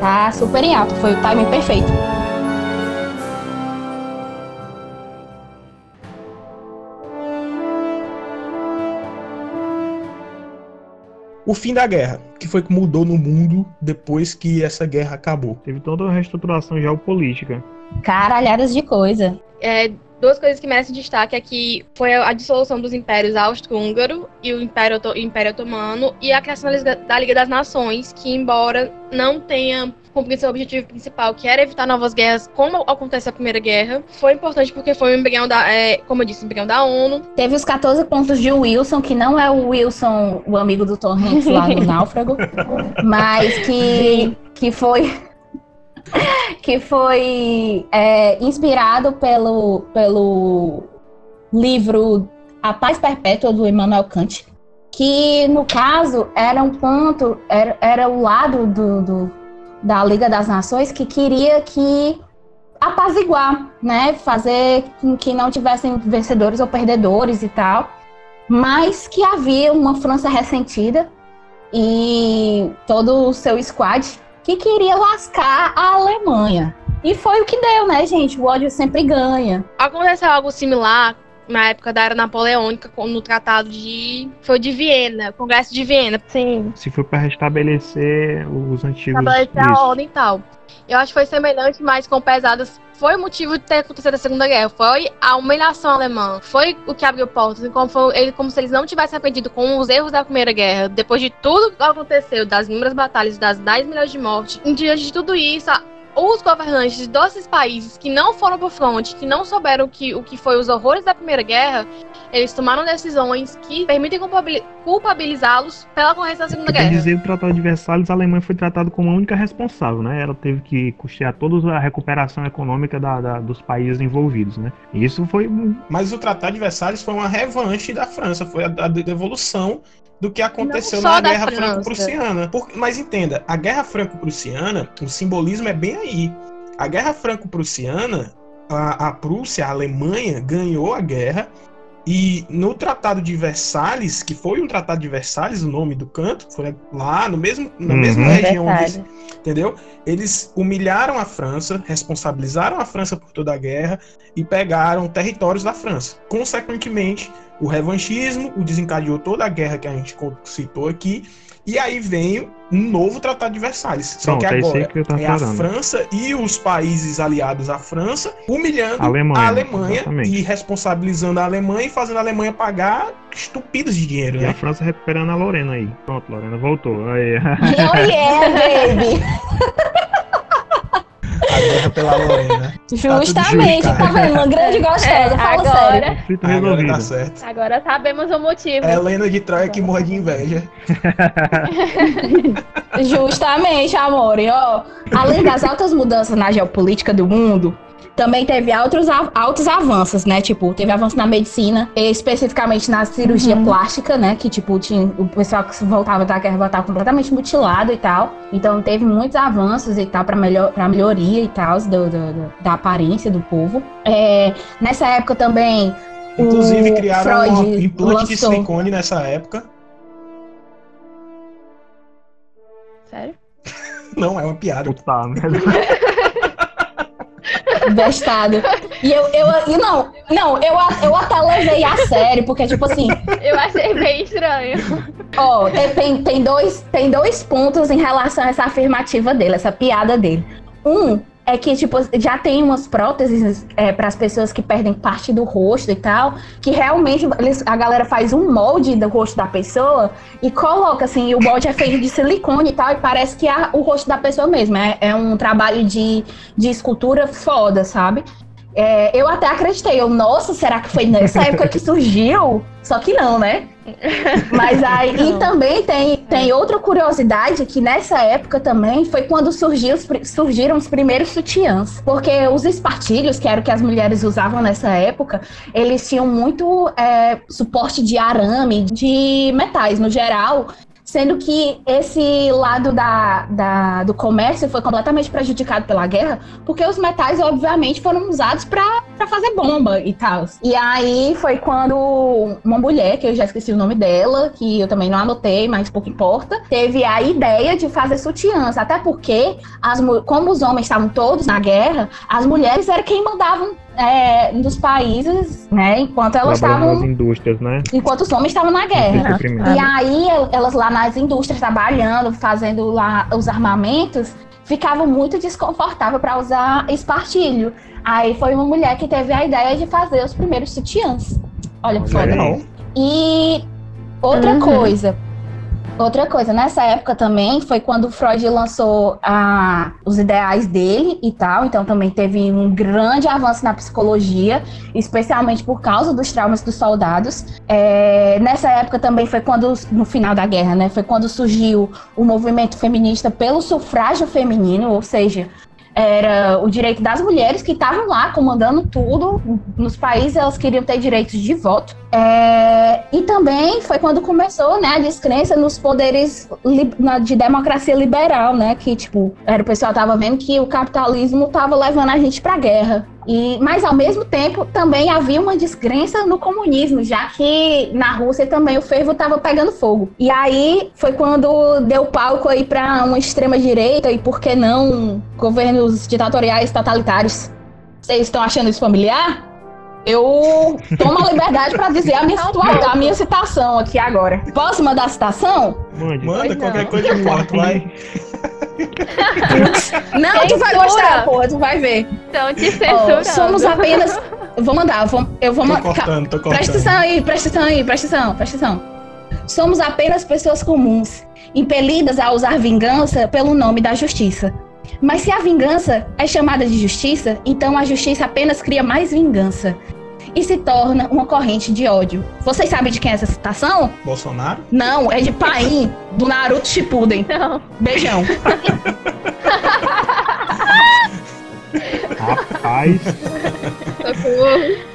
Tá super em alto, foi o timing perfeito. O fim da guerra, que foi que mudou no mundo depois que essa guerra acabou. Teve toda uma reestruturação geopolítica. Caralhadas de coisa. É, duas coisas que merecem destaque aqui foi a dissolução dos impérios austro-húngaro e o Império, Império Otomano e a criação da Liga das Nações, que embora não tenha cumprido seu objetivo principal, que era evitar novas guerras, como acontece a Primeira Guerra, foi importante porque foi um embrião da, é, como eu disse, um embrião da ONU. Teve os 14 pontos de Wilson, que não é o Wilson, o amigo do Hanks lá no [LAUGHS] Náufrago, mas que, que foi [LAUGHS] que foi é, inspirado pelo, pelo livro A Paz Perpétua do Emmanuel Kant, que no caso era um ponto, era, era o lado do, do, da Liga das Nações que queria que apaziguar, né, fazer com que não tivessem vencedores ou perdedores e tal, mas que havia uma França ressentida e todo o seu squad que queria lascar a Alemanha. E foi o que deu, né, gente? O ódio sempre ganha. Aconteceu algo similar na época da Era Napoleônica, com- no Tratado de. Foi de Viena, Congresso de Viena. Sim. Se foi pra restabelecer os antigos. estabelecer a isso. ordem e tal. Eu acho que foi semelhante, mas com pesadas. Foi o motivo de ter acontecido a Segunda Guerra. Foi a humilhação alemã. Foi o que abriu portas. e Como, foi, ele, como se eles não tivessem aprendido com os erros da Primeira Guerra. Depois de tudo que aconteceu, das inúmeras batalhas, das 10 milhões de mortes. Em diante de tudo isso, a- os governantes desses países que não foram pro fronte, que não souberam que, o que foi os horrores da Primeira Guerra, eles tomaram decisões que permitem culpabil- culpabilizá-los pela ocorrência da Segunda Quer Guerra. dizer, o Tratado de Versalhes, a Alemanha foi tratada como a única responsável, né? Ela teve que custear toda a recuperação econômica da- da- dos países envolvidos, né? E Isso foi Mas o Tratado de Versalhes foi uma revanche da França, foi a, a devolução do que aconteceu na Guerra. Franco-Prussiana. Mas entenda, a Guerra Franco-Prussiana, o simbolismo é bem aí. A Guerra Franco-Prussiana, a, a Prússia, a Alemanha, ganhou a guerra e no Tratado de Versalhes, que foi um Tratado de Versalhes, o nome do canto, foi lá no mesmo, na Uhum. mesma região onde entendeu? Eles humilharam a França, responsabilizaram a França por toda a guerra e pegaram territórios da França. Consequentemente, o revanchismo, o desencadeou toda a guerra que a gente citou aqui, e aí veio um novo Tratado de Versalhes. Só Pronto, que é agora que eu tava é a. França e os países aliados à França humilhando A Alemanha, a Alemanha e responsabilizando a Alemanha e fazendo a Alemanha pagar estupidas de dinheiro, E a né? França recuperando a Lorena aí. Pronto, Lorena voltou. Aí. Oh yeah, baby! A guerra pela Lorena. [LAUGHS] Justamente, justo, tá cara. vendo? Uma grande gostosa, É, fala agora- sério. Conflito Agora tá certo. Agora sabemos o motivo. É Helena de Troia que morre de inveja. [LAUGHS] Justamente, amor. E, ó, além das altas mudanças na geopolítica do mundo, também teve altos, altos avanços, né? Tipo, teve avanço na medicina, especificamente na cirurgia plástica, né? Que, tipo, tinha o pessoal que voltava da guerra voltava completamente mutilado e tal. Então, teve muitos avanços e tal pra, melhor, pra melhoria e tal do, do- do- da aparência do povo. É, nessa época também. o Inclusive, criaram um Freud implante de lançou- silicone nessa época. Sério? [LAUGHS] Não, é uma piada. Tá, né? [LAUGHS] Bestado. E eu, eu, não, não, eu, eu até levei a sério, porque, tipo assim, Eu achei bem estranho. ó, tem, tem dois, tem dois pontos em relação a essa afirmativa dele, essa piada dele. Um é que, tipo, já tem umas próteses para as pessoas que perdem parte do rosto e tal, que realmente eles- a galera faz um molde do rosto da pessoa e coloca, assim, e o molde é feito de silicone e tal, e parece que é o rosto da pessoa mesmo. É, é um trabalho de, de escultura foda, sabe? É, eu até acreditei, eu, nossa, será que foi nessa época que surgiu? Só que não, né? Mas [LAUGHS] aí, e também tem, tem outra curiosidade que nessa época também foi quando surgiu surgiram os primeiros sutiãs. Porque os espartilhos, que era o que as mulheres usavam nessa época, eles tinham muito é, suporte de arame, de metais no geral. Sendo que esse lado da, da- do comércio foi completamente prejudicado pela guerra, porque os metais, obviamente, foram usados para fazer bomba e tal. E aí foi quando uma mulher, que eu já esqueci o nome dela, que eu também não anotei, mas pouco importa, teve a ideia de fazer sutiãs. Até porque, as, como os homens estavam todos na guerra, as mulheres eram quem mandavam é, nos países, né? Enquanto elas Trabalhando nas estavam. indústrias, né? Enquanto os homens estavam na guerra. E aí, el- elas lá nas indústrias trabalhando, fazendo lá os armamentos, ficava muito desconfortável para usar espartilho. Aí foi uma mulher que teve a ideia de fazer os primeiros sutiãs. Olha que foda. Legal. E outra Uhum. coisa. Outra coisa, nessa época também foi quando Freud lançou ah, os ideais dele e tal, então também teve um grande avanço na psicologia, especialmente por causa dos traumas dos soldados. É, nessa época também foi quando, no final da guerra, né, foi quando surgiu o movimento feminista pelo sufrágio feminino, ou seja, era o direito das mulheres que estavam lá comandando tudo nos países, elas queriam ter direitos de voto. É, e também foi quando começou né, a descrença nos poderes na- de democracia liberal, né? Que, tipo, era, o pessoal tava vendo que o capitalismo tava levando a gente pra guerra. E, mas ao mesmo tempo também havia uma descrença no comunismo, já que na Rússia também o fervo estava pegando fogo. E aí foi quando deu palco aí para uma extrema direita e por que não governos ditatoriais totalitários. Vocês estão achando isso familiar? eu tomo a liberdade pra dizer a minha, a minha citação aqui agora. Posso mandar a citação? Mande. Manda Pois qualquer não. coisa importa, vai. [LAUGHS] [LAUGHS] Não, tu vai Censura. gostar, porra, tu vai ver. Estão te Ó, censurando. somos apenas. Eu vou mandar, eu vou, eu vou Tô mandar. cortando, tô Presta cortando. atenção aí, presta atenção aí, presta atenção, presta atenção. Somos apenas pessoas comuns, impelidas a usar vingança pelo nome da justiça. Mas se a vingança é chamada de justiça, então a justiça apenas cria mais vingança e se torna uma corrente de ódio. Vocês sabem de quem é essa citação? Bolsonaro? Não, é de Paim, do Naruto Shippuden. Não. Beijão. [LAUGHS] Rapaz, Socorro.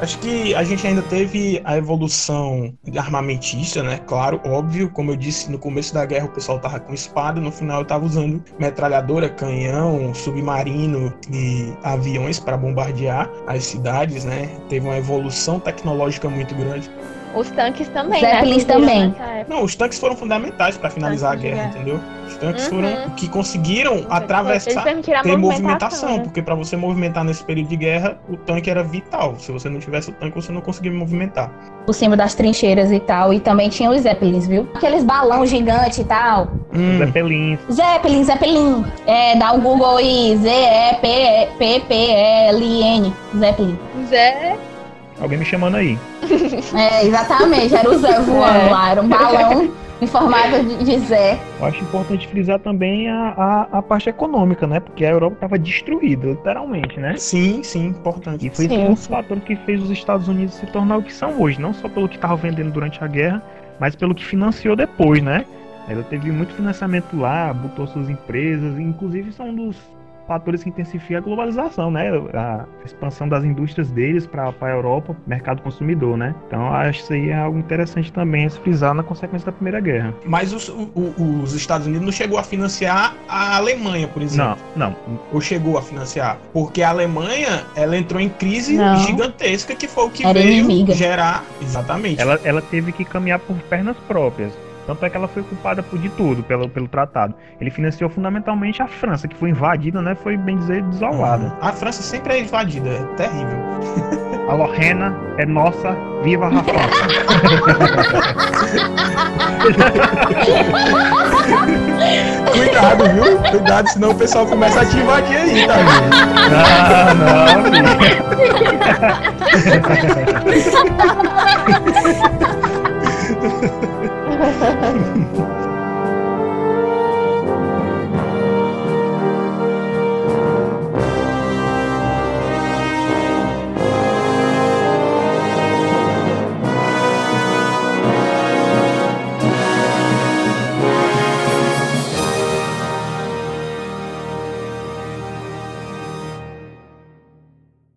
Acho que a gente ainda teve a evolução armamentista, né? Claro, óbvio. Como eu disse, no começo da guerra o pessoal tava com espada, no final eu tava usando metralhadora, canhão, submarino e aviões para bombardear as cidades, né? Teve uma evolução tecnológica muito grande. Os tanques também, Zeppelins né? também. Não, os tanques foram fundamentais para finalizar a Tanques guerra, guerra. entendeu? Os tanques Uhum. foram o que conseguiram atravessar ter movimentação, né? porque para você movimentar nesse período de guerra, o tanque era vital. Se você não tivesse o tanque, você não conseguia movimentar. Por cima das trincheiras e tal. E também tinha os Zeppelins, viu? Aqueles balão gigante e tal. Hum, Zeppelins. Zeppelin, Zeppelin. É, dá um Google aí. Z-E-P-P-L-I-N. Zeppelin. Zé. Alguém me chamando aí. É, exatamente. Era o Zé voando É. lá. Era um balão em formato de, de Zé. Eu acho importante frisar também a, a, a parte econômica, né? Porque a Europa estava destruída, literalmente, né? sim, sim, importante. E foi Sim, esse um sim. fator que fez os Estados Unidos se tornar o que são hoje, não só pelo que estava vendendo durante a guerra, mas pelo que financiou depois, né? Ela teve muito financiamento lá, botou suas empresas, inclusive são um dos fatores que intensificam a globalização, né? A expansão das indústrias deles para a Europa, mercado consumidor, né? Então acho que isso aí é algo interessante também se frisar na consequência da Primeira Guerra. Mas os, o- os Estados Unidos não chegou a financiar a Alemanha, por exemplo. Não, não. Ou chegou a financiar. Porque a Alemanha, ela entrou em crise Não. gigantesca, que foi o que Era veio inimiga. gerar. Exatamente. Ela, ela teve que caminhar por pernas próprias. Tanto é que ela foi culpada por de tudo pelo, pelo tratado. Ele financiou fundamentalmente a França, que foi invadida, né? Foi bem dizer desolada. Uhum. A França sempre é invadida, é terrível. A Lorena é nossa, viva a França. [LAUGHS] Cuidado, viu? Cuidado, senão o pessoal começa a te invadir aí, tá, gente? ah, não, [LAUGHS] filho. [LAUGHS] i don't know